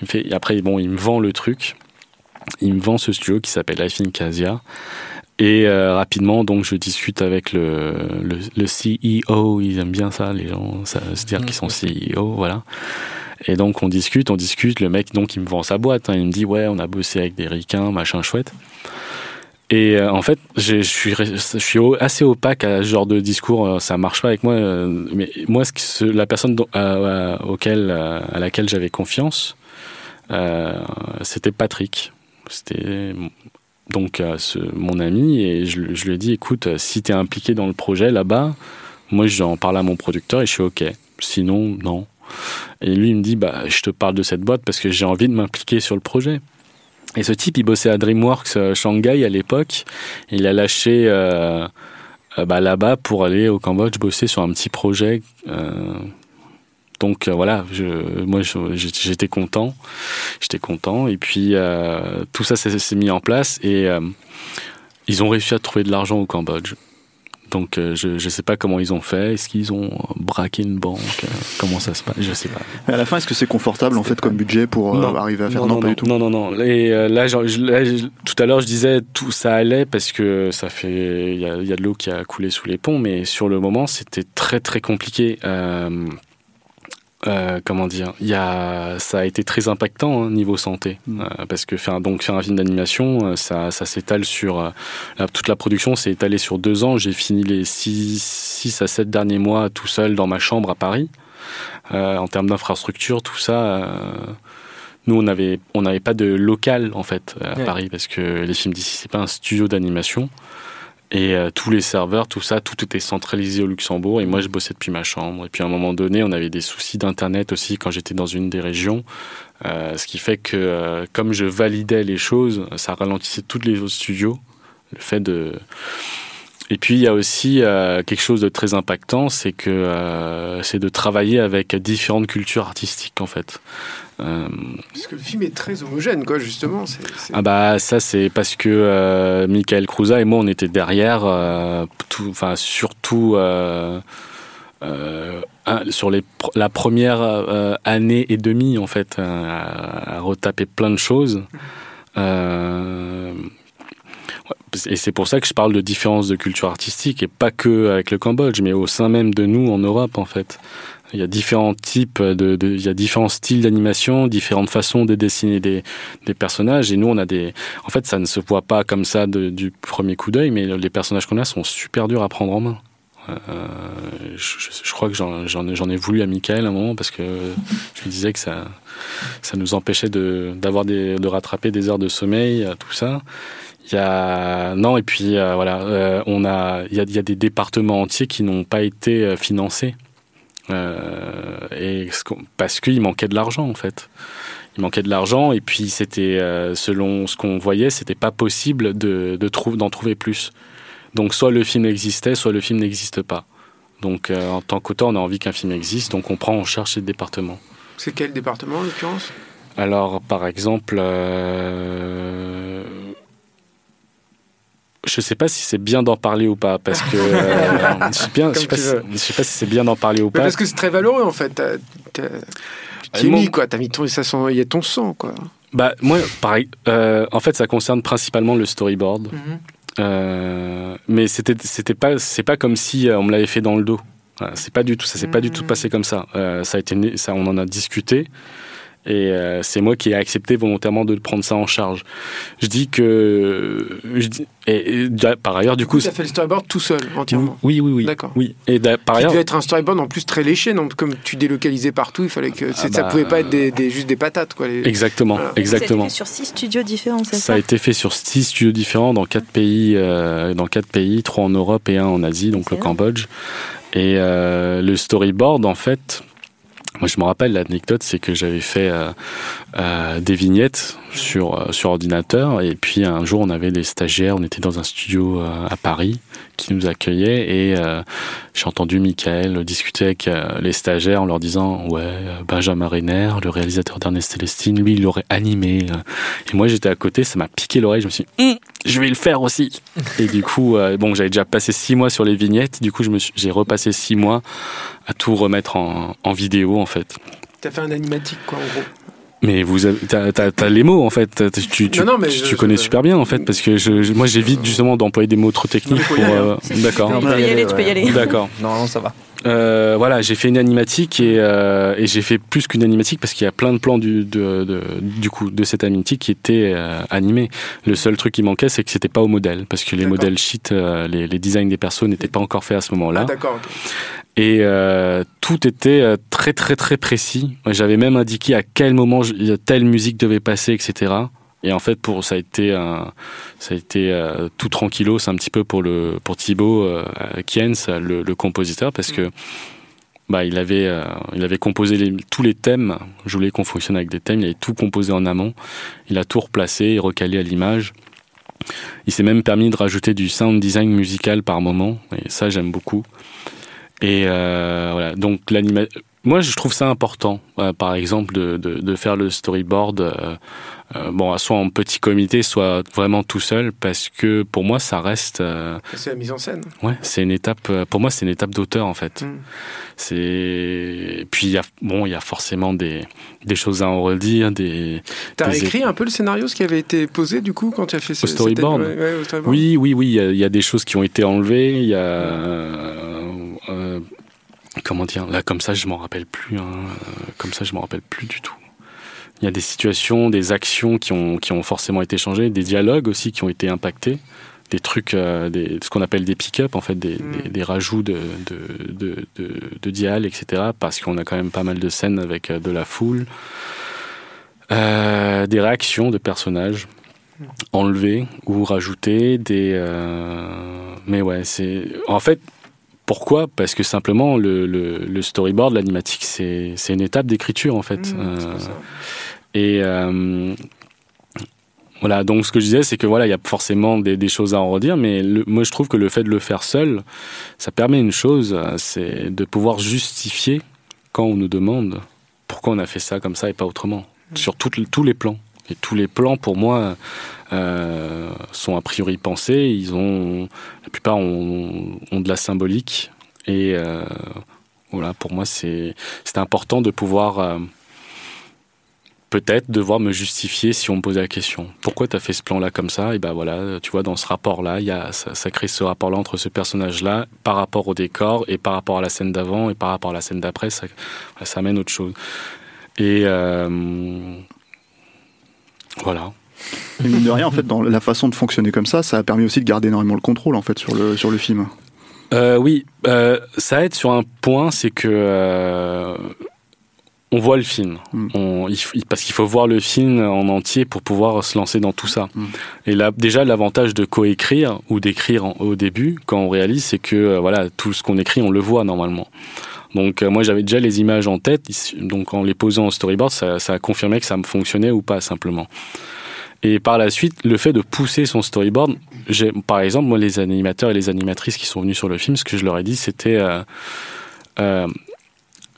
Il me fait. après bon, il me vend le truc il me vend ce studio qui s'appelle Life Casia. Et euh, rapidement, donc, je discute avec le, le, CEO. Ils aiment bien ça, les gens, ça, se dire qu'ils sont CEO, voilà. Et donc, on discute, on discute. Le mec, donc, il me vend sa boîte. Hein. il me dit, ouais, on a bossé avec des ricains, machin chouette. Et euh, en fait, je suis, je suis assez opaque à ce genre de discours. Euh, ça marche pas avec moi. mais moi, ce, la personne auquel, à laquelle j'avais confiance, c'était Patrick. C'était donc mon ami et je, lui ai dit écoute, si tu es impliqué dans le projet là-bas, moi j'en parle à mon producteur et je suis OK. Sinon, non. Et lui, il me dit bah, je te parle de cette boîte parce que j'ai envie de m'impliquer sur le projet. Et ce type, il bossait à DreamWorks euh, Shanghai à l'époque. Il a lâché euh, euh, bah, là-bas pour aller au Cambodge bosser sur un petit projet. Donc euh, voilà, je, moi j'étais content, j'étais content. Et puis euh, tout ça s'est mis en place et euh, ils ont réussi à trouver de l'argent au Cambodge. Donc je ne sais pas comment ils ont fait. Est-ce qu'ils ont braqué une banque? Comment ça se passe? Je sais pas. Mais à la fin, est-ce que c'est confortable en fait comme budget pour arriver à faire? Non, non, pas du tout non, non, non. Et là, genre, je- là, je- tout à l'heure, je disais tout ça allait parce que ça fait il y a, il y a de l'eau qui a coulé sous les ponts, mais sur le moment, c'était très très compliqué. Euh, comment dire y a, ça a été très impactant hein, niveau santé Mm. euh, parce que faire donc faire un film d'animation, euh, ça, ça s'étale sur euh, la- toute la production s'est étalée sur deux ans. J'ai fini les six, six à sept derniers mois tout seul dans ma chambre à Paris. En termes d'infrastructure, tout ça. nous, on avait, on n'avait pas de local en fait à Ouais. Paris parce que les films d'ici, c'est pas un studio d'animation. Et euh, tous les serveurs, tout ça, tout était centralisé au Luxembourg. Et moi, je bossais depuis ma chambre. Et puis à un moment donné, on avait des soucis d'internet aussi quand j'étais dans une des régions, Euh, ce qui fait que euh, comme je validais les choses, ça ralentissait tous les autres studios. Le fait de et puis il y a aussi euh, quelque chose de très impactant, c'est que euh, c'est de travailler avec différentes cultures artistiques en fait. Euh, Parce que le film est très homogène, quoi, justement. ah bah ça c'est parce que euh, Michael Cruza et moi on était derrière, euh, enfin surtout euh, euh, sur les, pr- la première euh, année et demie en fait euh, à, à retaper plein de choses. Et c'est pour ça que je parle de différence de culture artistique et pas que avec le Cambodge, mais au sein même de nous en Europe en fait. Il y a différents types de, de- il y a différents styles d'animation, différentes façons de dessiner des, des personnages. Et nous, on a des, en fait, ça ne se voit pas comme ça du premier coup d'œil, mais les personnages qu'on a sont super durs à prendre en main. Euh, je, je- crois que j'en ai, voulu à Michael à un moment parce que je lui disais que ça, ça nous empêchait de, d'avoir de rattraper des heures de sommeil, euh, tout ça. Il y a non et puis euh, voilà, euh, on a il y a, il y a des départements entiers qui n'ont pas été euh, financés et parce qu'il manquait de l'argent en fait. Il manquait de l'argent et puis c'était selon ce qu'on voyait, c'était pas possible de, de trou- d'en trouver plus. Donc soit le film existait, soit le film n'existe pas. Donc euh, en tant qu'auteur, on a envie qu'un film existe, donc on prend en charge ces départements. C'est quel département, en l'occurrence? Alors, par exemple, euh, je sais pas si c'est bien d'en parler ou pas, parce que euh, je sais bien, je sais pas, si, veux. je sais pas si c'est bien d'en parler ou Mais pas. Parce que c'est très valeureux, en fait. T'as- mon- mis, quoi. T'as mis ton... Ça sent... Il y a ton sang, quoi. Bah moi, pareil. euh, en fait, ça concerne principalement le storyboard, Euh, mais c'était c'était pas c'est pas comme si euh, on me l'avait fait dans le dos. C'est pas du tout ça s'est pas du tout passé comme ça. Euh, ça a été ça on en a discuté. Et euh, c'est moi qui ai accepté volontairement de prendre ça en charge. Je dis que. Je dis, et, et, da- par ailleurs, du coup. Tu as fait le storyboard tout seul, entièrement. Oui, oui, oui. D'accord. Oui. Et par ailleurs. devait être un storyboard en plus très léché, non Comme tu délocalisais partout, il fallait que c'est- ça bah, pouvait pas être des, des- juste des patates, quoi. les- Exactement, Voilà. exactement. Ça a été fait sur six studios différents, c'est Ça ça a été fait sur six studios différents dans quatre pays, euh, dans quatre pays, trois en Europe et un en Asie, donc le. Cambodge. Et euh, le storyboard, en fait, moi je me rappelle l'anecdote, c'est que j'avais fait euh, euh, des vignettes sur euh, sur ordinateur et puis un jour on avait des stagiaires, on était dans un studio euh, à Paris qui nous accueillait et euh, j'ai entendu Michael discuter avec les stagiaires en leur disant ouais Benjamin Renner, le réalisateur d'Ernest Célestine, lui il l'aurait animé. Et moi j'étais à côté, ça m'a piqué l'oreille, je me suis dit Hum, je vais le faire aussi. Et du coup bon j'avais déjà passé six mois sur les vignettes, du coup j'ai repassé six mois à tout remettre en, en vidéo en fait. T'as fait un animatique, quoi, en gros. Mais vous avez, t'as, t'as- t'as les mots en fait. Tu, tu, Non, non, mais tu, je- tu connais je- super bien en fait parce que je, moi j'évite justement d'employer des mots trop techniques pour. aller, euh, d'accord. Tu peux y aller, tu peux y aller. D'accord. Non, non, ça va. Euh, voilà, j'ai fait une animatique et, euh, et j'ai fait plus qu'une animatique parce qu'il y a plein de plans du, de, de- du coup de cette animatique qui étaient euh, animés. Le seul truc qui manquait, c'est que c'était pas au modèle parce que les modèles sheet, euh, les, les designs des persos n'étaient pas encore faits à ce moment-là. Ah. Et euh, tout était euh, très très très précis. J'avais même indiqué à quel moment telle musique devait passer, etc. Et en fait, pour ça a été euh, tout tranquillo, c'est un petit peu pour le pour Thibaut Kiens, le, compositeur, parce que bah il avait composé tous les thèmes. Je voulais qu'on fonctionne avec des thèmes. Il avait tout composé en amont. Il a tout replacé et recalé à l'image. Il s'est même permis de rajouter du sound design musical par moment. Et ça, j'aime beaucoup. Et euh, voilà, donc l'anima... moi, je trouve ça important, euh, par exemple, de, de, de, faire le storyboard, euh, euh, bon, soit en petit comité, soit vraiment tout seul, parce que pour moi, ça reste. Euh, c'est la mise en scène. Ouais, c'est une étape. euh, Pour moi, c'est une étape d'auteur, en fait. Mm. C'est. Puis, il y a, bon, il y a forcément des, des choses à en redire, des. T'as des- écrit un peu le scénario, ce qui avait été posé du coup quand tu as fait ce Au storyboard cette- ouais, ouais, au storyboard. Oui, oui, oui, il y a- il y, a des choses qui ont été enlevées. Il y a. euh, euh, comment dire Là, comme ça, je m'en rappelle plus. hein. Euh, Comme ça, je m'en rappelle plus du tout. Il y a des situations, des actions qui ont, qui ont forcément été changées, des dialogues aussi qui ont été impactés, des trucs, euh, des, ce qu'on appelle des pick-up, en fait, des, Mm. des, des rajouts de, de, de, de, de dial, etc. Parce qu'on a quand même pas mal de scènes avec de la foule. Des réactions de personnages enlevées ou rajoutées, des. euh, Mais ouais, c'est. En fait, pourquoi? Parce que simplement, le, le, le storyboard, l'animatique, c'est une étape d'écriture, en fait. Mm, c'est Euh, et euh, voilà, donc ce que je disais, c'est que voilà, il y a forcément des, des choses à en redire, mais le- moi je trouve que le fait de le faire seul, ça permet une chose, c'est de pouvoir justifier quand on nous demande pourquoi on a fait ça comme ça et pas autrement, sur toutes- tous les plans. Et tous les plans, pour moi, euh, sont a priori pensés. Ils ont, la plupart ont, de la symbolique. Et euh, voilà, pour moi, c'est important de pouvoir euh, peut-être devoir me justifier si on me posait la question. Pourquoi tu as fait ce plan-là comme ça? Et ben voilà, tu vois, dans ce rapport-là, ça, ça crée ce rapport-là entre ce personnage-là par rapport au décor et par rapport à la scène d'avant et par rapport à la scène d'après, ça, ça amène autre chose. Et voilà. Et mine de rien, en fait, dans la façon de fonctionner comme ça, ça a permis aussi de garder énormément le contrôle, en fait, sur le, sur le film. Euh, oui, euh, ça aide sur un point, c'est que euh, on voit le film. Mm. On, il parce qu'il faut voir le film en entier pour pouvoir se lancer dans tout ça. Mm. Et là, déjà, l'avantage de coécrire ou d'écrire en- au début, quand on réalise, c'est que euh, voilà, tout ce qu'on écrit, on le voit normalement. Donc euh, moi j'avais déjà les images en tête, donc en les posant au storyboard, ça, ça a confirmé que ça me fonctionnait ou pas simplement. Et par la suite, le fait de pousser son storyboard, j'ai, par exemple, moi, les animateurs et les animatrices qui sont venus sur le film, ce que je leur ai dit, c'était, euh, euh,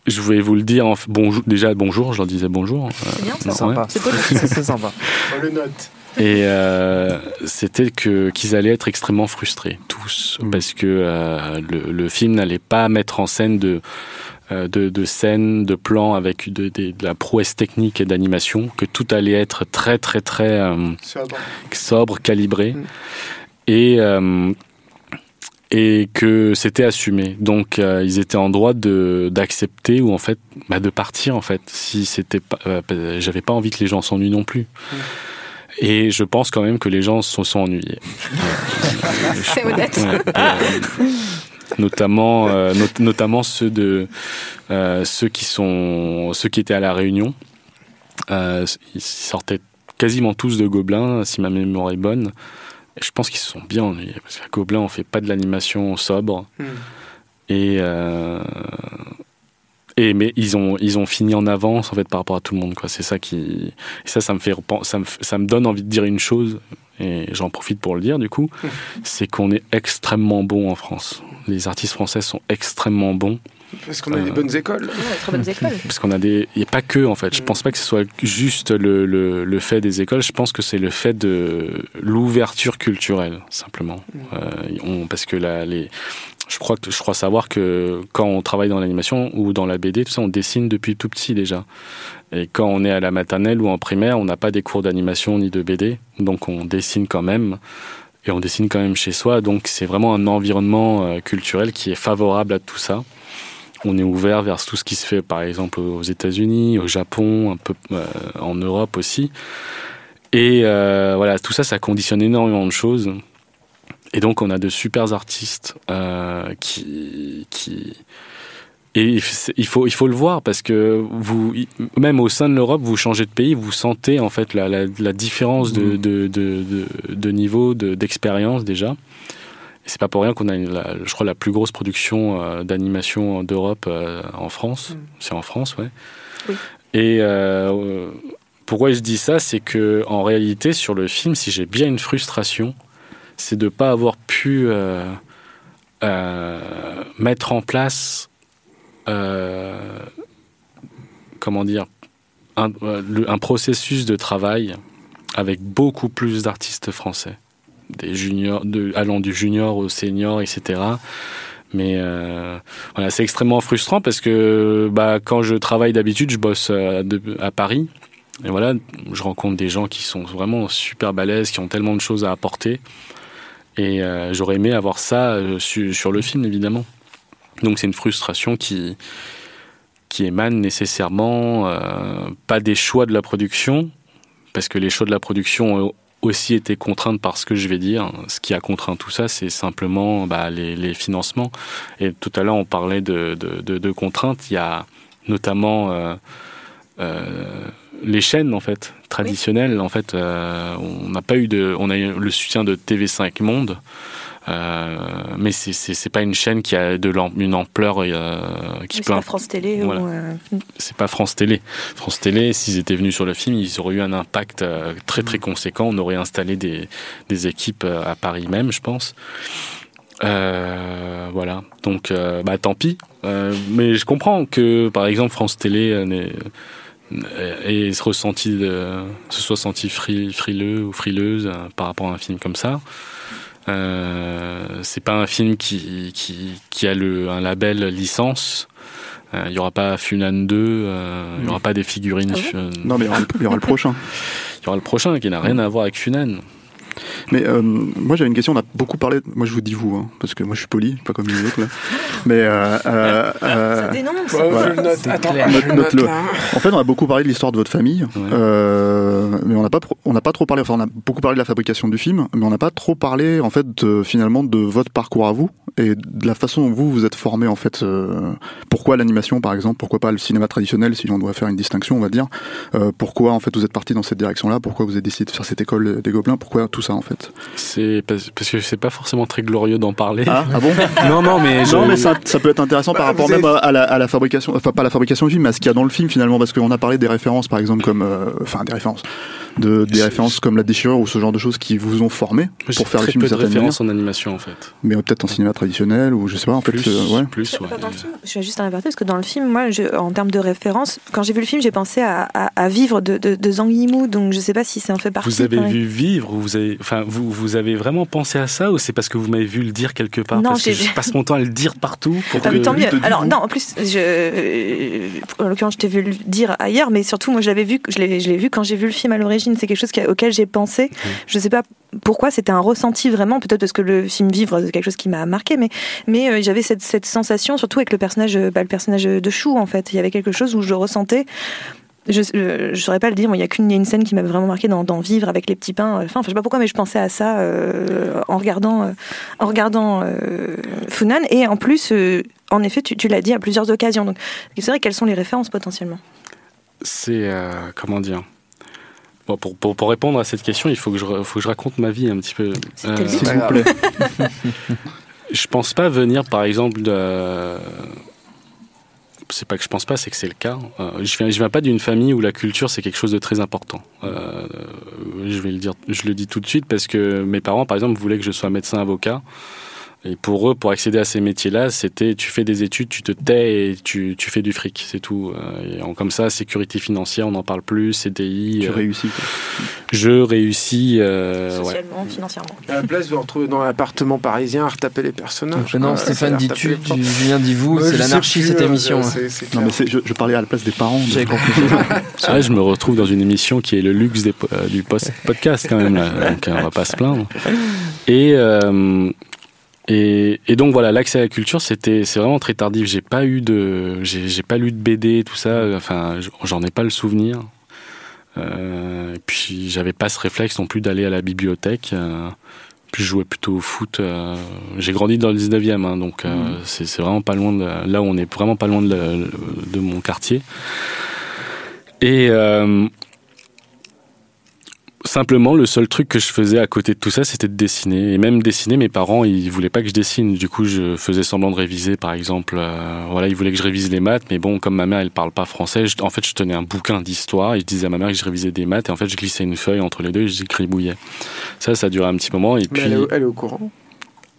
je voulais vous le dire, en, bonjour, déjà bonjour, je leur disais bonjour. euh, C'est bien non, Sympa. C'est poli. C'est sympa. On le note. Et euh, c'était que qu'ils allaient être extrêmement frustrés tous Mhm. parce que euh, le, le film n'allait pas mettre en scène de de, de scènes, de plans avec de, de- de la prouesse technique et d'animation, que tout allait être très très très euh, Sobre. sobre, calibré, Mm. et euh, et que c'était assumé. Donc euh, ils étaient en droit de d'accepter ou en fait bah, de partir en fait si c'était pas. euh, J'avais pas envie que les gens s'ennuient non plus. Et je pense quand même que les gens se sont ennuyés. Euh, C'est honnête. ouais, euh, notamment, euh, not- notamment ceux de euh, ceux qui sont ceux qui étaient à la Réunion. Euh, ils sortaient quasiment tous de Gobelin, si ma mémoire est bonne. Et je pense qu'ils se sont bien ennuyés parce qu'à Gobelin, on fait pas de l'animation sobre. Hmm. Et, et mais ils ont ils ont fini en avance en fait par rapport à tout le monde quoi. C'est ça qui et ça ça me fait ça me ça me donne envie de dire une chose et j'en profite pour le dire du coup, c'est qu'on est extrêmement bon en France. Les artistes français sont extrêmement bons Parce qu'on a des Euh, bonnes écoles. Ouais, très bonnes écoles. parce qu'on a des il y a pas que en fait. Je Mm. pense pas que ce soit juste le, le, le fait des écoles. Je pense que c'est le fait de l'ouverture culturelle simplement. Euh, on, parce que là les je crois que je crois savoir que quand on travaille dans l'animation ou dans la BD, tout ça, on dessine depuis tout petit déjà. Et quand on est à la maternelle ou en primaire, on n'a pas des cours d'animation ni de BD, donc on dessine quand même. Et on dessine quand même chez soi, donc c'est vraiment un environnement euh, culturel qui est favorable à tout ça. On est ouvert vers tout ce qui se fait, par exemple, aux États-Unis, au Japon, un peu euh, en Europe aussi. Et euh, voilà, tout ça, ça conditionne énormément de choses. Et donc, on a de super artistes euh, qui, qui et il faut il faut le voir parce que vous même au sein de l'Europe, vous changez de pays, vous sentez en fait la, la, la différence de, de, de, de, niveau de- d'expérience déjà. Et c'est pas pour rien qu'on a, une- la- je crois, la plus grosse production euh, d'animation d'Europe euh, en France. Mm. C'est en France, ouais. Oui. Et euh, pourquoi je dis ça, c'est que en réalité, sur le film, si j'ai bien une frustration, c'est de pas avoir pu euh, euh, mettre en place euh, comment dire, un, processus de travail avec beaucoup plus d'artistes français, des juniors, allant du junior au senior, etc. Mais voilà, c'est extrêmement frustrant parce que bah, quand je travaille d'habitude, je bosse à, à, Paris. Et voilà, je rencontre des gens qui sont vraiment super balèzes, qui ont tellement de choses à apporter. Et euh, j'aurais aimé avoir ça euh, su, sur le film, évidemment. Donc c'est une frustration qui, émane nécessairement euh, pas des choix de la production, parce que les choix de la production ont aussi été contraints par ce que je vais dire. Ce qui a contraint tout ça, c'est simplement bah, les, financements. Et tout à l'heure, on parlait de, contraintes. Il y a notamment les chaînes en fait traditionnelles. En fait, euh, on n'a pas eu de, on a eu le soutien de TV5 Monde. Euh, mais c'est c'est pas une chaîne qui a de une ampleur euh, qui oui, peut. Pas France Télé. Voilà. Euh... C'est pas France Télé. France Télé, s'ils étaient venus sur le film, ils auraient eu un impact très très conséquent. On aurait installé des des équipes à Paris même, je pense. Voilà. Donc, bah tant pis. mais je comprends que, par exemple, France Télé et se ressenti de, se soit senti frileux ou frileuse par rapport à un film comme ça. Euh, c'est pas un film qui, qui, qui a le, un label licence. Euh, il n'y aura pas Funan 2, euh, il n'y aura pas des figurines. Ah non, mais il y aura, il y aura le prochain. il y aura le prochain qui n'a rien à voir avec Funan. Mais euh, moi j'avais une question, on a beaucoup parlé, moi je vous dis vous, hein, parce que moi je suis poli, pas comme les autres là. Mais euh, euh, euh, ça dénonce. Ouais, je note. Attends, je note le. En fait, on a beaucoup parlé de l'histoire de votre famille, ouais. euh, mais on n'a pas on n'a pas trop parlé. Enfin, on a beaucoup parlé de la fabrication du film, mais on n'a pas trop parlé en fait de, finalement de votre parcours à vous et de la façon dont vous vous êtes formé en fait. Euh, pourquoi l'animation par exemple Pourquoi pas le cinéma traditionnel si on doit faire une distinction, on va dire euh, Pourquoi en fait vous êtes parti dans cette direction-là Pourquoi vous avez décidé de faire cette école des gobelins Pourquoi tout ça en fait C'est parce que c'est pas forcément très glorieux d'en parler. Ah, ah bon Non, non, mais non, mais ça, ça, peut être intéressant bah, par rapport même à la, à la, fabrication, enfin pas à la fabrication du film, mais à ce qu'il y a dans le film finalement, parce qu'on a parlé des références par exemple comme, euh, enfin des références de, des références comme La Déchirure ou ce genre de choses qui vous ont formé pour faire le film peu de références en animation en fait. Mais peut-être en cinéma traditionnel ou je sais pas en plus, fait. Euh, ouais. Plus, ouais. Je vais juste un aparté parce que dans le film, moi, je, en termes de références, quand j'ai vu le film, j'ai pensé à, à, à, Vivre de, de, de Zhang Yimou, donc je sais pas si ça en fait partie. Vous avez pareil. vu Vivre, vous avez, enfin, vous, vous avez vraiment pensé à ça ou c'est parce que vous m'avez vu le dire quelque part Non, parce que je passe mon temps à le dire partout. Pour ah, que... tant mieux. Alors non, en plus, je, en l'occurrence, je t'ai vu le dire ailleurs, mais surtout, moi, je l'avais vu, je l'ai vu quand j'ai vu le film à l'origine. C'est quelque chose auquel j'ai pensé. Mmh. Je sais pas pourquoi, c'était un ressenti vraiment, peut-être parce que le film Vivre, c'est quelque chose qui m'a marqué, mais, mais euh, j'avais cette, cette, sensation, surtout avec le personnage, bah, le personnage de Chou, en fait. Il y avait quelque chose où je ressentais je ne saurais pas le dire, il n'y a qu'une une scène qui m'avait vraiment marqué dans, dans, Vivre avec les petits pains. Enfin, enfin, je sais pas pourquoi, mais je pensais à ça euh, en regardant, euh, en regardant euh, Funan. Et en plus, euh, en effet, tu, tu l'as dit à plusieurs occasions. Donc, c'est vrai, quelles sont les références potentiellement? C'est, euh, comment dire? Bon, pour, pour, pour, répondre à cette question, il faut que je, faut que je raconte ma vie un petit peu. S'il vous plaît. je pense pas venir, par exemple, de c'est pas que je pense pas, c'est que c'est le cas. Euh, je viens, je viens pas d'une famille où la culture c'est quelque chose de très important. Euh, je vais le dire, je le dis tout de suite parce que mes parents, par exemple, voulaient que je sois médecin avocat. Et pour eux, pour accéder à ces métiers-là, c'était tu fais des études, tu te tais et tu, tu fais du fric, c'est tout. Et en, comme ça, sécurité financière, on n'en parle plus, CDI. Tu euh, réussis. Quoi. Je réussis. Euh, Socialement, ouais. financièrement. À la place de vous retrouver dans l'appartement parisien à retaper les personnages. non, Stéphane, dis-tu, tu viens dis vous, ouais, c'est l'anarchie cette émission. C est, c est non, mais je, je, parlais à la place des parents. J'ai compris. ah, je me retrouve dans une émission qui est le luxe des, euh, du post podcast quand même, là. donc on va pas se plaindre. Et. Et, et, donc voilà, l'accès à la culture, c'était, c'est vraiment très tardif. J'ai pas eu de, j'ai pas lu de BD, tout ça. Enfin, j'en ai pas le souvenir. Euh, et puis j'avais pas ce réflexe non plus d'aller à la bibliothèque. Euh, puis je jouais plutôt au foot. Euh, j'ai grandi dans le 19e, hein, donc mmh. c'est vraiment pas loin de là où on est vraiment pas loin de, de mon quartier. Et Simplement, le seul truc que je faisais à côté de tout ça, c'était de dessiner. Et même dessiner, mes parents, ils voulaient pas que je dessine. Du coup, je faisais semblant de réviser, par exemple. Euh, voilà, ils voulaient que je révise les maths, mais bon, comme ma mère, elle parle pas français, je, en fait, je tenais un bouquin d'histoire et je disais à ma mère que je révisais des maths. Et en fait, je glissais une feuille entre les deux et j'écribouillais. Ça, ça durait un petit moment. Et mais puis, elle est, elle est au courant?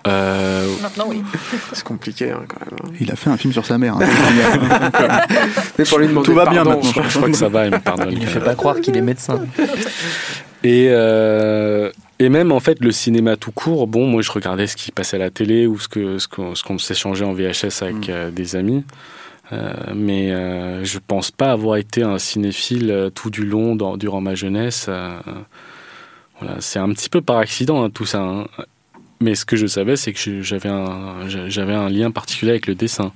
Euh, Maintenant, oui. C'est compliqué hein, quand même. hein. Il a fait un film sur sa mère. hein. Mais pour lui demander Tout va bien maintenant. je crois que ça va, il me pardonne. Il ne fait pas croire qu'il est médecin. Et, euh, et même en fait le cinéma tout court, bon moi je regardais ce qui passait à la télé ou ce qu'on ce qu'on s'échangeait en VHS avec Mm. euh, des amis. Euh, mais je pense pas avoir été un cinéphile tout du long dans- durant ma jeunesse. voilà, c'est un petit peu par accident hein, tout ça. hein. Mais ce que je savais, c'est que j'avais un j'avais un lien particulier avec le dessin.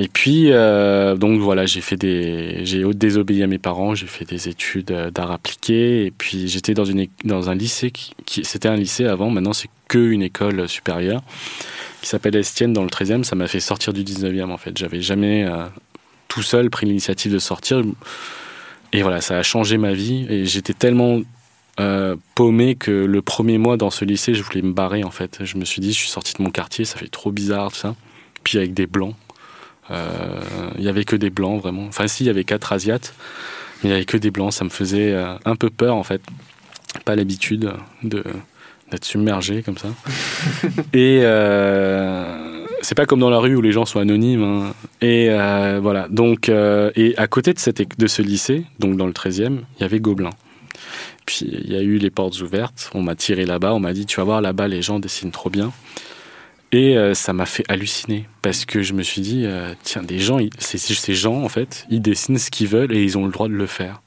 Et puis, euh, donc voilà, j'ai fait des, j'ai désobéi à mes parents, j'ai fait des études euh, d'art appliqué, et puis j'étais dans une, dans un lycée qui, c'était un lycée avant, maintenant c'est que une école supérieure qui s'appelle Estienne dans le 13e. Ça m'a fait sortir du 19e en fait. J'avais jamais euh, tout seul pris l'initiative de sortir, et voilà, ça a changé ma vie. Et j'étais tellement paumé que le premier mois dans ce lycée, je voulais me barrer en fait. Je me suis dit, je suis sorti de mon quartier, ça fait trop bizarre tout ça. Puis avec des blancs. Euh, Il y avait que des blancs vraiment. Enfin si, il y avait quatre asiates, mais il y avait que des blancs. Ça me faisait euh, un peu peur en fait. Pas l'habitude de d'être submergé comme ça. Et euh, c'est pas comme dans la rue où les gens sont anonymes. hein. Et euh, voilà. Donc euh, et à côté de cette de ce lycée, donc dans le 13e, il y avait Gobelin. Puis il y a eu les portes ouvertes. On m'a tiré là-bas. On m'a dit tu vas voir là-bas les gens dessinent trop bien. Et euh, ça m'a fait halluciner parce que je me suis dit, euh, tiens, des gens, ils- c'est- ces gens, en fait, ils dessinent ce qu'ils veulent et ils ont le droit de le faire.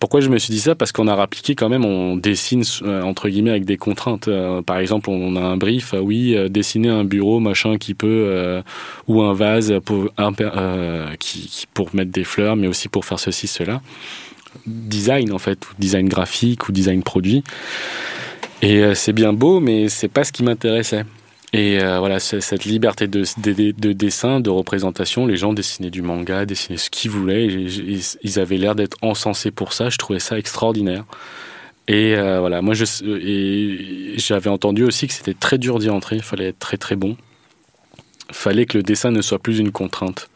Pourquoi je me suis dit ça? Parce qu'on a appliqué quand même, on dessine euh, entre guillemets avec des contraintes. Par exemple, on a un brief, oui, dessiner un bureau, machin, qui peut, ou un vase pour, qui, pour mettre des fleurs, mais aussi pour faire ceci, cela. Design en fait, ou design graphique, ou design produit. Et c'est bien beau, mais c'est pas ce qui m'intéressait. Et euh, voilà, cette liberté de, de, de dessin, de représentation, les gens dessinaient du manga, dessinaient ce qu'ils voulaient. et ils, avaient l'air d'être encensés pour ça. Je trouvais ça extraordinaire. Et euh, voilà, moi, j'avais entendu aussi que c'était très dur d'y entrer. Il fallait être très très bon. Il fallait que le dessin ne soit plus une contrainte.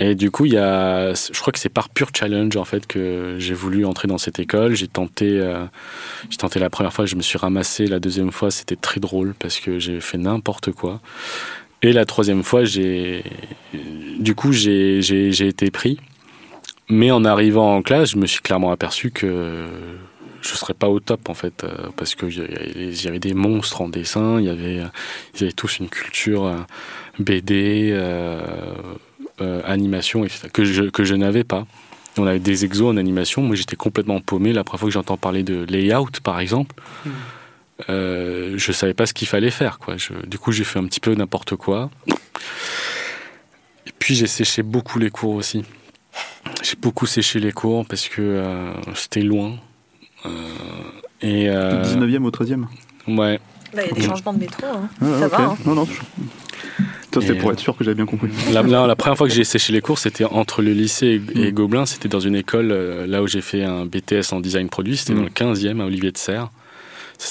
Et du coup, il y a, je crois que c'est par pur challenge en fait que j'ai voulu entrer dans cette école. J'ai tenté, euh, j'ai tenté la première fois, je me suis ramassé. La deuxième fois, c'était très drôle parce que j'ai fait n'importe quoi. Et la troisième fois, j'ai, du coup, j'ai, j'ai, j'ai été pris. Mais en arrivant en classe, je me suis clairement aperçu que je serais pas au top en fait, euh, parce que il y avait- des monstres en dessin, il y avait, ils avaient tous une culture euh, BD, euh, animation, etc., que je, que je n'avais pas. On avait des exos en animation, moi j'étais complètement paumé. La première fois que j'entends parler de layout, par exemple, euh, je savais pas ce qu'il fallait faire. Quoi. Je- du coup, j'ai fait un petit peu n'importe quoi. Et puis j'ai séché beaucoup les cours aussi. J'ai beaucoup séché les cours parce que euh, c'était loin. Euh, et euh, Du 19e au 13e. ouais, Bah, Il y a des changements de métro. hein. Ah, Ça va. hein. Non, non. Ça, c'était pour euh, être sûr que j'avais bien compris. La, première fois que j'ai séché les cours, c'était entre le lycée et, Mm. Gobelin. C'était dans une école, euh, là où j'ai fait un BTS en design produit. C'était Mm. dans le 15e à Olivier de Serre. Ça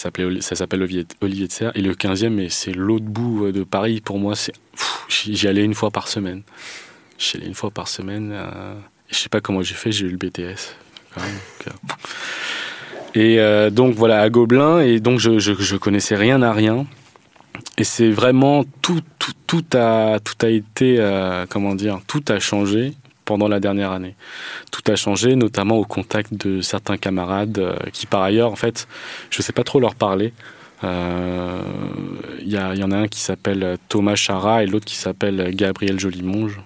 s'appelle Olivier, Olivier de Serre. Et le 15e, mais c'est l'autre bout euh, de Paris. Pour moi, c'est j'y allais une fois par semaine. J'y allais une fois par semaine. euh, je sais pas comment j'ai fait, j'ai eu le BTS. quand même, donc, euh. Et euh, donc voilà, à Gobelin. Et donc je, je, je connaissais rien à rien. Et c'est vraiment tout, tout, tout a, tout a été, euh, comment dire, tout a changé pendant la dernière année. Tout a changé, notamment au contact de certains camarades euh, qui, par ailleurs, en fait, je sais pas trop leur parler. Euh, Il y, a- il y en a un qui s'appelle Thomas Chara et l'autre qui s'appelle Gabriel Jolimonge.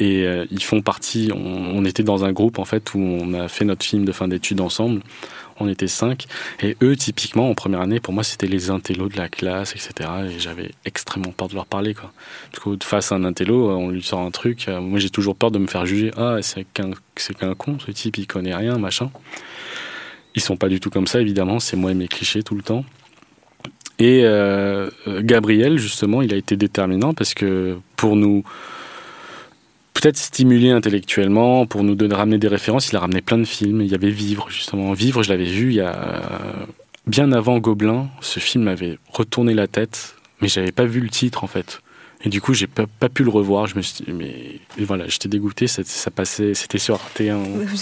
Et euh, ils font partie, on, on était dans un groupe en fait où on a fait notre film de fin d'études ensemble. On était cinq. Et eux, typiquement, en première année, pour moi, c'était les intellos de la classe, etc. Et j'avais extrêmement peur de leur parler, quoi. Du coup, face à un intello, euh, on lui sort un truc. euh, Moi, j'ai toujours peur de me faire juger. Ah, c'est qu'un, qu'un con, ce type, il connaît rien, machin. Ils sont pas du tout comme ça, évidemment. C'est moi et mes clichés tout le temps. Et euh, Gabriel, justement, il a été déterminant parce que pour nous peut-être stimuler intellectuellement, pour nous donner, ramener des références, il a ramené plein de films. Il y avait Vivre, justement. Vivre, je l'avais vu il y a bien avant Gobelin. Ce film m'avait retourné la tête, mais j'avais pas vu le titre, en fait. Et du coup, j'ai pas, pas pu le revoir. Je me suis dit, mais voilà, j'étais dégoûté. Ça, passait, c'était sur T1.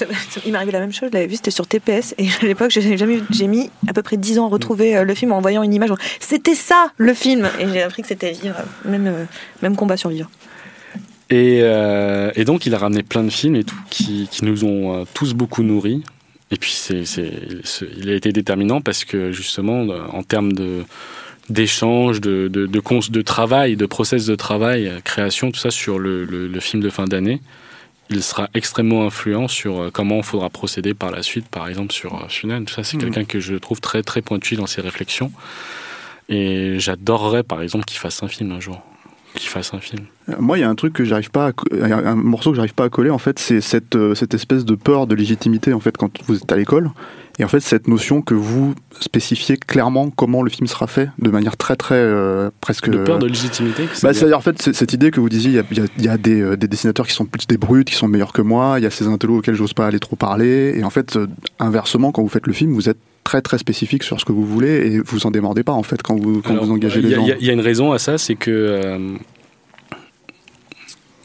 Il m'est arrivé la même chose. Je l'avais vu, c'était sur TPS. Et à l'époque, j'ai jamais, j'ai mis à peu près 10 ans à retrouver euh, le film en voyant une image. C'était ça le film. Et j'ai appris que c'était vivre, même euh, même combat sur vivre. Et, euh, et, donc, il a ramené plein de films et tout qui, qui nous ont tous beaucoup nourris. Et puis, c'est, il a été déterminant parce que justement, en termes de d'échanges, de, de, de, de, travail, de process de travail, euh, création, tout ça sur le, le, film de fin d'année, il sera extrêmement influent sur euh, comment il faudra procéder par la suite, par exemple sur Funan. Tout ça, c'est mmh. quelqu'un que je trouve très très pointu dans ses réflexions. Et j'adorerais, par exemple, qu'il fasse un film un jour. Qu'il fasse un film. Euh, moi, il y a un truc que j'arrive pas, à, un morceau que j'arrive pas à coller. En fait, c'est cette, cette espèce de peur de légitimité. En fait, quand vous êtes à l'école, et en fait, cette notion que vous spécifiez clairement comment le film sera fait, de manière très très euh, presque. De peur de légitimité. Bah, c'est-à-dire en fait cette idée que vous disiez, il y a, y a des, euh, des, dessinateurs qui sont plus des brutes, qui sont meilleurs que moi. Il y a ces intellos auxquels j'ose pas aller trop parler. Et en fait, euh, inversement, quand vous faites le film, vous êtes très très spécifique sur ce que vous voulez et vous en démordez pas en fait quand vous quand vous engagez les gens. Il y, a une raison à ça, c'est que euh,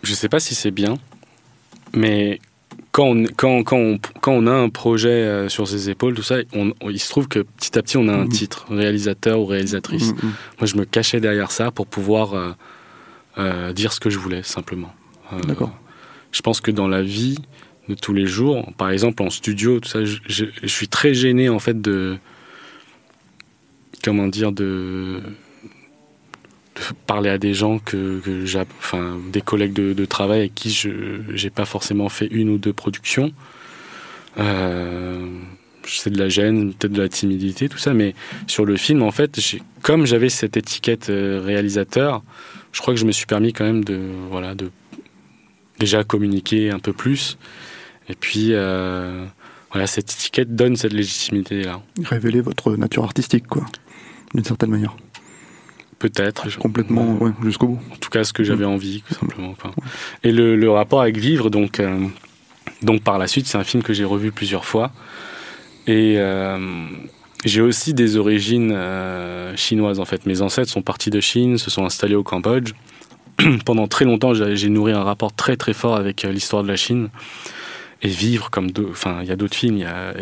je sais pas si c'est bien, mais quand on, quand, quand, on, quand on a un projet euh, sur ses épaules, tout ça, on, il se trouve que petit à petit, on a un mm-hmm. titre, réalisateur ou réalisatrice. Mm-hmm. Moi, je me cachais derrière ça pour pouvoir euh, euh, dire ce que je voulais, simplement. D'accord. Je pense que dans la vie tous les jours, par exemple en studio, je, suis très gêné, en fait, de. Comment dire, de parler à des gens que, des collègues de, travail avec qui je n'ai pas forcément fait une ou deux productions. Euh, c'est de la gêne, peut-être de la timidité, tout ça, mais sur le film, en fait, comme j'avais cette étiquette euh, réalisateur, je crois que je me suis permis quand même de, voilà, de déjà communiquer un peu plus. Et puis, euh, voilà, cette étiquette donne cette légitimité-là. Révéler votre nature artistique, quoi, d'une certaine manière. Peut-être. Complètement, jusqu'au bout. En tout cas, ce que j'avais mm. envie, simplement. Et le, rapport avec Vivre, donc, euh, donc par la suite, c'est un film que j'ai revu plusieurs fois. Et euh, j'ai aussi des origines euh, chinoises, en fait. Mes ancêtres sont partis de Chine, se sont installés au Cambodge. Pendant très longtemps, j'ai nourri un rapport très très fort avec l'histoire de la Chine. Et Vivre, comme enfin, il y a d'autres films, il y, a,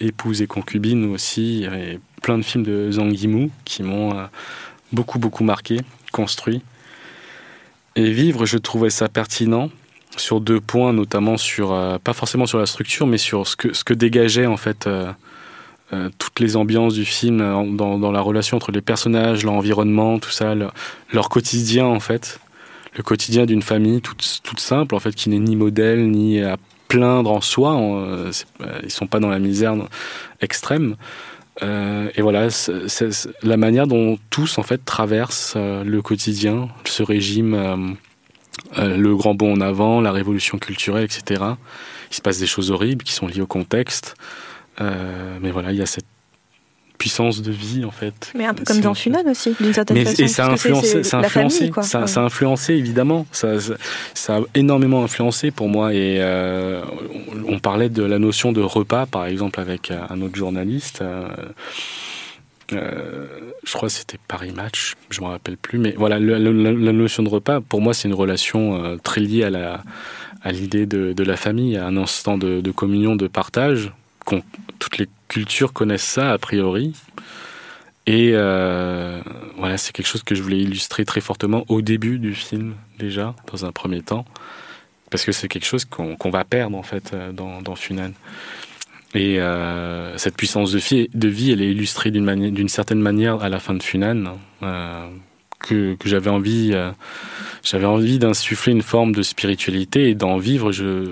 Épouse et concubine aussi, a plein de films de Zhang Yimou qui m'ont beaucoup, beaucoup marqué, construit. Et vivre, je trouvais ça pertinent sur deux points, notamment sur, euh, pas forcément sur la structure, mais sur ce que, ce que dégageait en fait euh, euh, toutes les ambiances du film, dans, dans, la relation entre les personnages, l'environnement, tout ça, leur, quotidien en fait, le quotidien d'une famille toute, toute simple en fait, qui n'est ni modèle, ni plaindre en soi, ils sont pas dans la misère extrême. Euh, et voilà, c'est la manière dont tous en fait traversent euh, le quotidien, ce régime, euh, le grand bond en avant, la révolution culturelle, etc. Il se passe des choses horribles qui sont liées au contexte, mais voilà, il y a cette puissance de vie en fait. Mais un peu comme dans Funan aussi, d'une certaine mais, façon. Et ça a influencé, ça, influencé ça, ça, a influencé évidemment, ça, ça, a énormément influencé pour moi. Et euh, on parlait de la notion de repas, par exemple, avec euh, un autre journaliste. Euh, euh, je crois que c'était Paris Match, je me rappelle plus, mais voilà, la, notion de repas, pour moi, c'est une relation très liée à la à l'idée de, de, la famille, à un instant de, de communion, de partage. Toutes les cultures connaissent ça a priori. Et euh, voilà, c'est quelque chose que je voulais illustrer très fortement au début du film déjà, dans un premier temps, parce que c'est quelque chose qu'on va perdre en fait euh, dans, Funan. Et euh, cette puissance de vie, de vie, elle est illustrée d'une certaine manière à la fin de Funan que, j'avais envie, euh, envie d'insuffler une forme de spiritualité et d'en vivre. Je,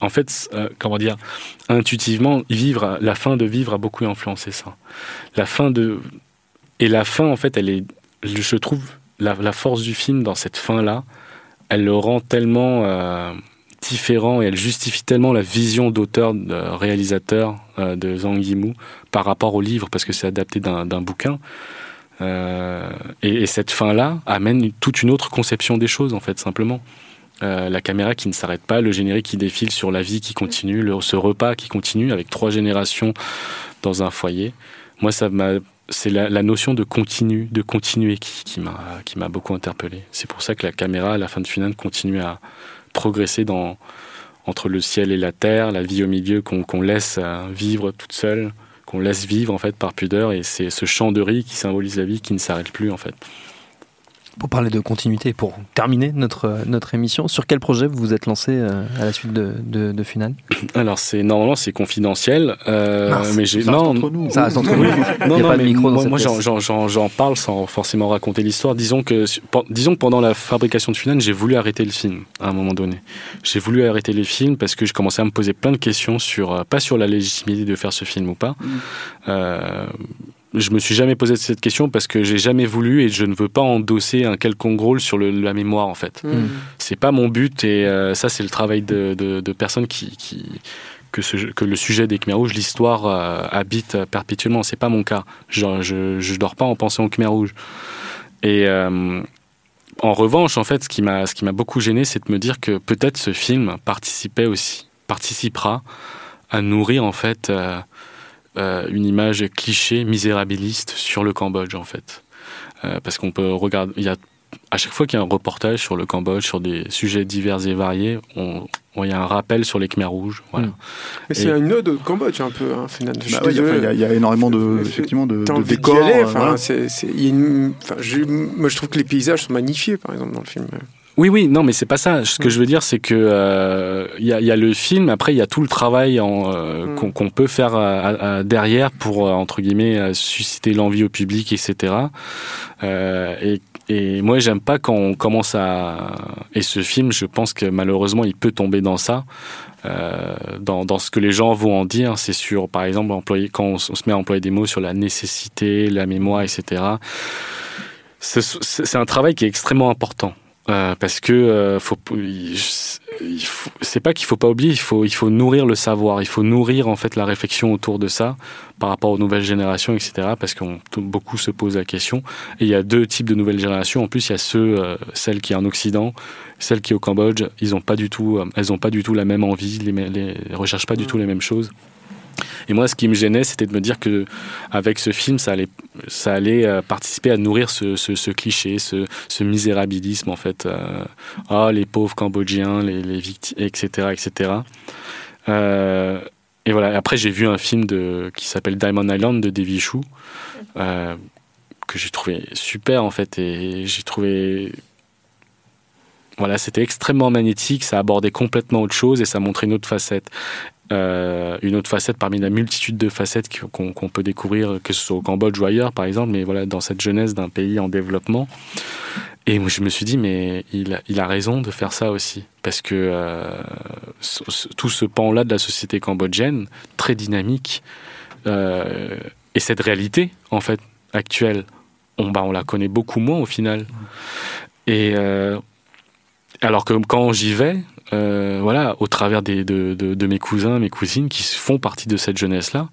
en fait, euh, comment dire, intuitivement, vivre, la fin de vivre a beaucoup influencé ça. La fin de, et la fin, en fait, elle est, je trouve, la, force du film dans cette fin-là, elle le rend tellement euh, différent et elle justifie tellement la vision d'auteur, de réalisateur de Zhang Yimou par rapport au livre parce que c'est adapté d'un bouquin. Euh, et, cette fin-là amène toute une autre conception des choses, en fait, simplement. Euh, la caméra qui ne s'arrête pas, le générique qui défile sur la vie qui continue, ce repas qui continue avec trois générations dans un foyer. Moi, ça c'est la, notion de continu, de continuer qui, m'a beaucoup interpellé. C'est pour ça que la caméra à la fin de finale continue à progresser dans entre le ciel et la terre, la vie au milieu qu'on laisse euh, vivre toute seule, qu'on laisse vivre en fait par pudeur et c'est ce chant de riz qui symbolise la vie qui ne s'arrête plus en fait. Pour parler de continuité, pour terminer notre, notre émission, sur quel projet vous vous êtes lancé euh, à la suite de, de, de Finale Alors, c'est normalement c'est confidentiel, euh, mais j'ai ça non, entre nous. Ça reste entre nous. non, non, mais moi, moi j'en parle sans forcément raconter l'histoire. Disons que, disons que pendant la fabrication de Finale, j'ai voulu arrêter le film à un moment donné. J'ai voulu arrêter les films parce que je commençais à me poser plein de questions sur, euh, pas sur la légitimité de faire ce film ou pas. Mm. Euh, je me suis jamais posé cette question parce que j'ai jamais voulu et je ne veux pas endosser un quelconque rôle sur le, la mémoire en fait. Hmm. C'est pas mon but et euh, ça c'est le travail de, de, personnes qui, qui que, ce, que, le sujet des Khmer rouges, l'histoire euh, habite perpétuellement. C'est pas mon cas. Je, je, je, dors pas en pensant aux Khmer rouges. Et euh, en revanche, en fait, ce qui m'a ce qui m'a beaucoup gêné, c'est de me dire que peut-être ce film participait aussi, participera à nourrir en fait euh, une image cliché, misérabiliste sur le Cambodge en fait. Euh, parce qu'on peut regarder, il y a à chaque fois qu'il y a un reportage sur le Cambodge, sur des sujets divers et variés, on, il y a un rappel sur les Khmers rouges. Voilà. Hmm. Mais c'est une ode au Cambodge un peu. Hein, bah il, y a, énormément de, effectivement, de, de décors. moi, je trouve que les paysages sont magnifiés, par exemple, dans le film. Oui, oui, non, mais c'est pas ça. Ce que mm. je veux dire, c'est que il euh, y, a, y, a, le film. Après, il y a tout le travail euh, mm. qu'on peut faire euh, derrière pour entre guillemets susciter l'envie au public, etc. et, et moi, j'aime pas quand on commence à. Et ce film, je pense que malheureusement, il peut tomber dans ça. dans, dans, ce que les gens vont en dire, c'est sur, par exemple, employer, quand on, se met à employer des mots sur la nécessité, la mémoire, etc. C'est un travail qui est extrêmement important. Euh, parce que euh, faut, c'est pas qu'il faut pas oublier, il faut, il faut nourrir le savoir, il faut nourrir en fait la réflexion autour de ça par rapport aux nouvelles générations, etc. Parce que beaucoup se posent la question. Et il y a deux types de nouvelles générations. En plus, il y a ceux, euh, celles qui sont en Occident, celles qui sont au Cambodge. Ils ont pas du tout, elles ont pas du tout la même envie, les, les recherchent pas du tout les mêmes choses. Et moi, ce qui me gênait, c'était de me dire que avec ce film, ça allait, ça allait euh, participer à nourrir ce, cliché, ce, misérabilisme en fait. Ah, les pauvres Cambodgiens, les, victimes, etc., etc. Euh, et voilà. Après, j'ai vu un film qui s'appelle Diamond Island de Davy Chou, que j'ai trouvé super en fait, et j'ai trouvé voilà, c'était extrêmement magnétique, ça abordait complètement autre chose et ça montrait une autre facette. Euh, une autre facette parmi la multitude de facettes qu'on peut découvrir, que ce soit au Cambodge ou ailleurs, par exemple, mais voilà, dans cette jeunesse d'un pays en développement. Et je me suis dit, mais il a, raison de faire ça aussi. Parce que euh, tout ce pan-là de la société cambodgienne, très dynamique, euh, et cette réalité, en fait, actuelle, on, bah, on la connaît beaucoup moins au final. Et alors que quand j'y vais, euh, voilà, au travers des, de, de, mes cousins, mes cousines qui font partie de cette jeunesse-là.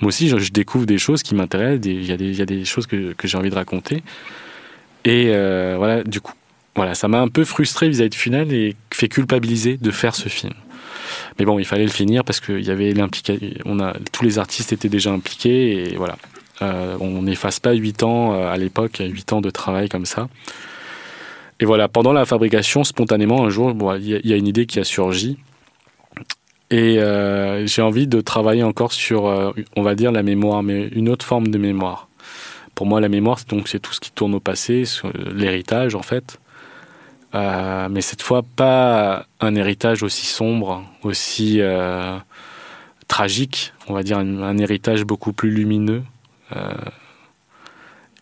Moi aussi, je, découvre des choses qui m'intéressent, il y, y a des choses que, que j'ai envie de raconter. Et euh, voilà, du coup, voilà, ça m'a un peu frustré vis-à-vis de Final et fait culpabiliser de faire ce film. Mais bon, il fallait le finir parce que y avait on a, tous les artistes étaient déjà impliqués et voilà. Euh, on n'efface pas 8 ans à l'époque, 8 ans de travail comme ça. Et voilà, pendant la fabrication, spontanément, un jour, il y, a une idée qui a surgi. Et euh, j'ai envie de travailler encore sur, euh, on va dire, la mémoire, mais une autre forme de mémoire. Pour moi, la mémoire, donc, c'est tout ce qui tourne au passé, l'héritage, en fait. Euh, mais cette fois, pas un héritage aussi sombre, aussi tragique, on va dire un héritage beaucoup plus lumineux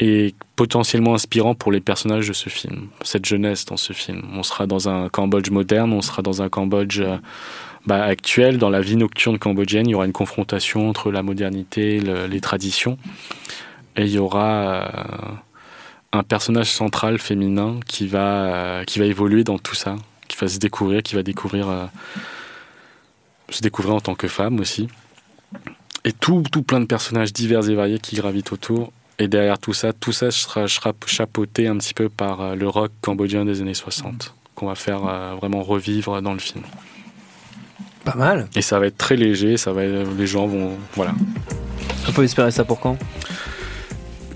et potentiellement inspirant pour les personnages de ce film, cette jeunesse dans ce film. On sera dans un Cambodge moderne, on sera dans un Cambodge euh, bah, actuel, dans la vie nocturne cambodgienne, il y aura une confrontation entre la modernité les traditions, et il y aura euh, un personnage central féminin qui va, euh, qui va évoluer dans tout ça, qui va se découvrir, qui va découvrir, se découvrir en tant que femme aussi. Et tout, tout plein de personnages divers et variés qui gravitent autour et derrière tout ça, tout ça sera, chapeauté un petit peu par euh, le rock cambodgien des années 60, qu'on va faire euh, vraiment revivre dans le film. Pas mal. Et ça va être très léger, ça va les gens vont. Voilà. On peut espérer ça pour quand?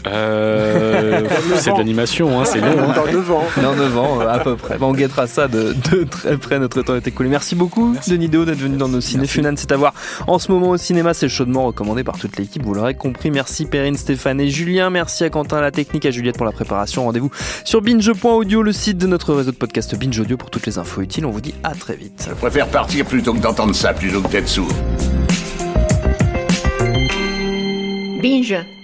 Euh, C'est de l'animation, hein, c'est long. Hein. Dans 9 ans. Dans 9 ans, à peu près. Bon, on guettera ça de, de, très près. Notre temps est écoulé. Merci beaucoup, Denis Deo, d'être venu dans nos ciné. Funan, c'est à voir en ce moment au cinéma. C'est chaudement recommandé par toute l'équipe. Vous l'aurez compris. Merci Perrine, Stéphane et Julien. Merci à Quentin, la technique, à Juliette pour la préparation. Rendez-vous sur binge.audio, le site de notre réseau de podcast Binge Audio pour toutes les infos utiles. On vous dit à très vite. Je préfère partir plutôt que d'entendre ça, plutôt que d'être sourd. Binge.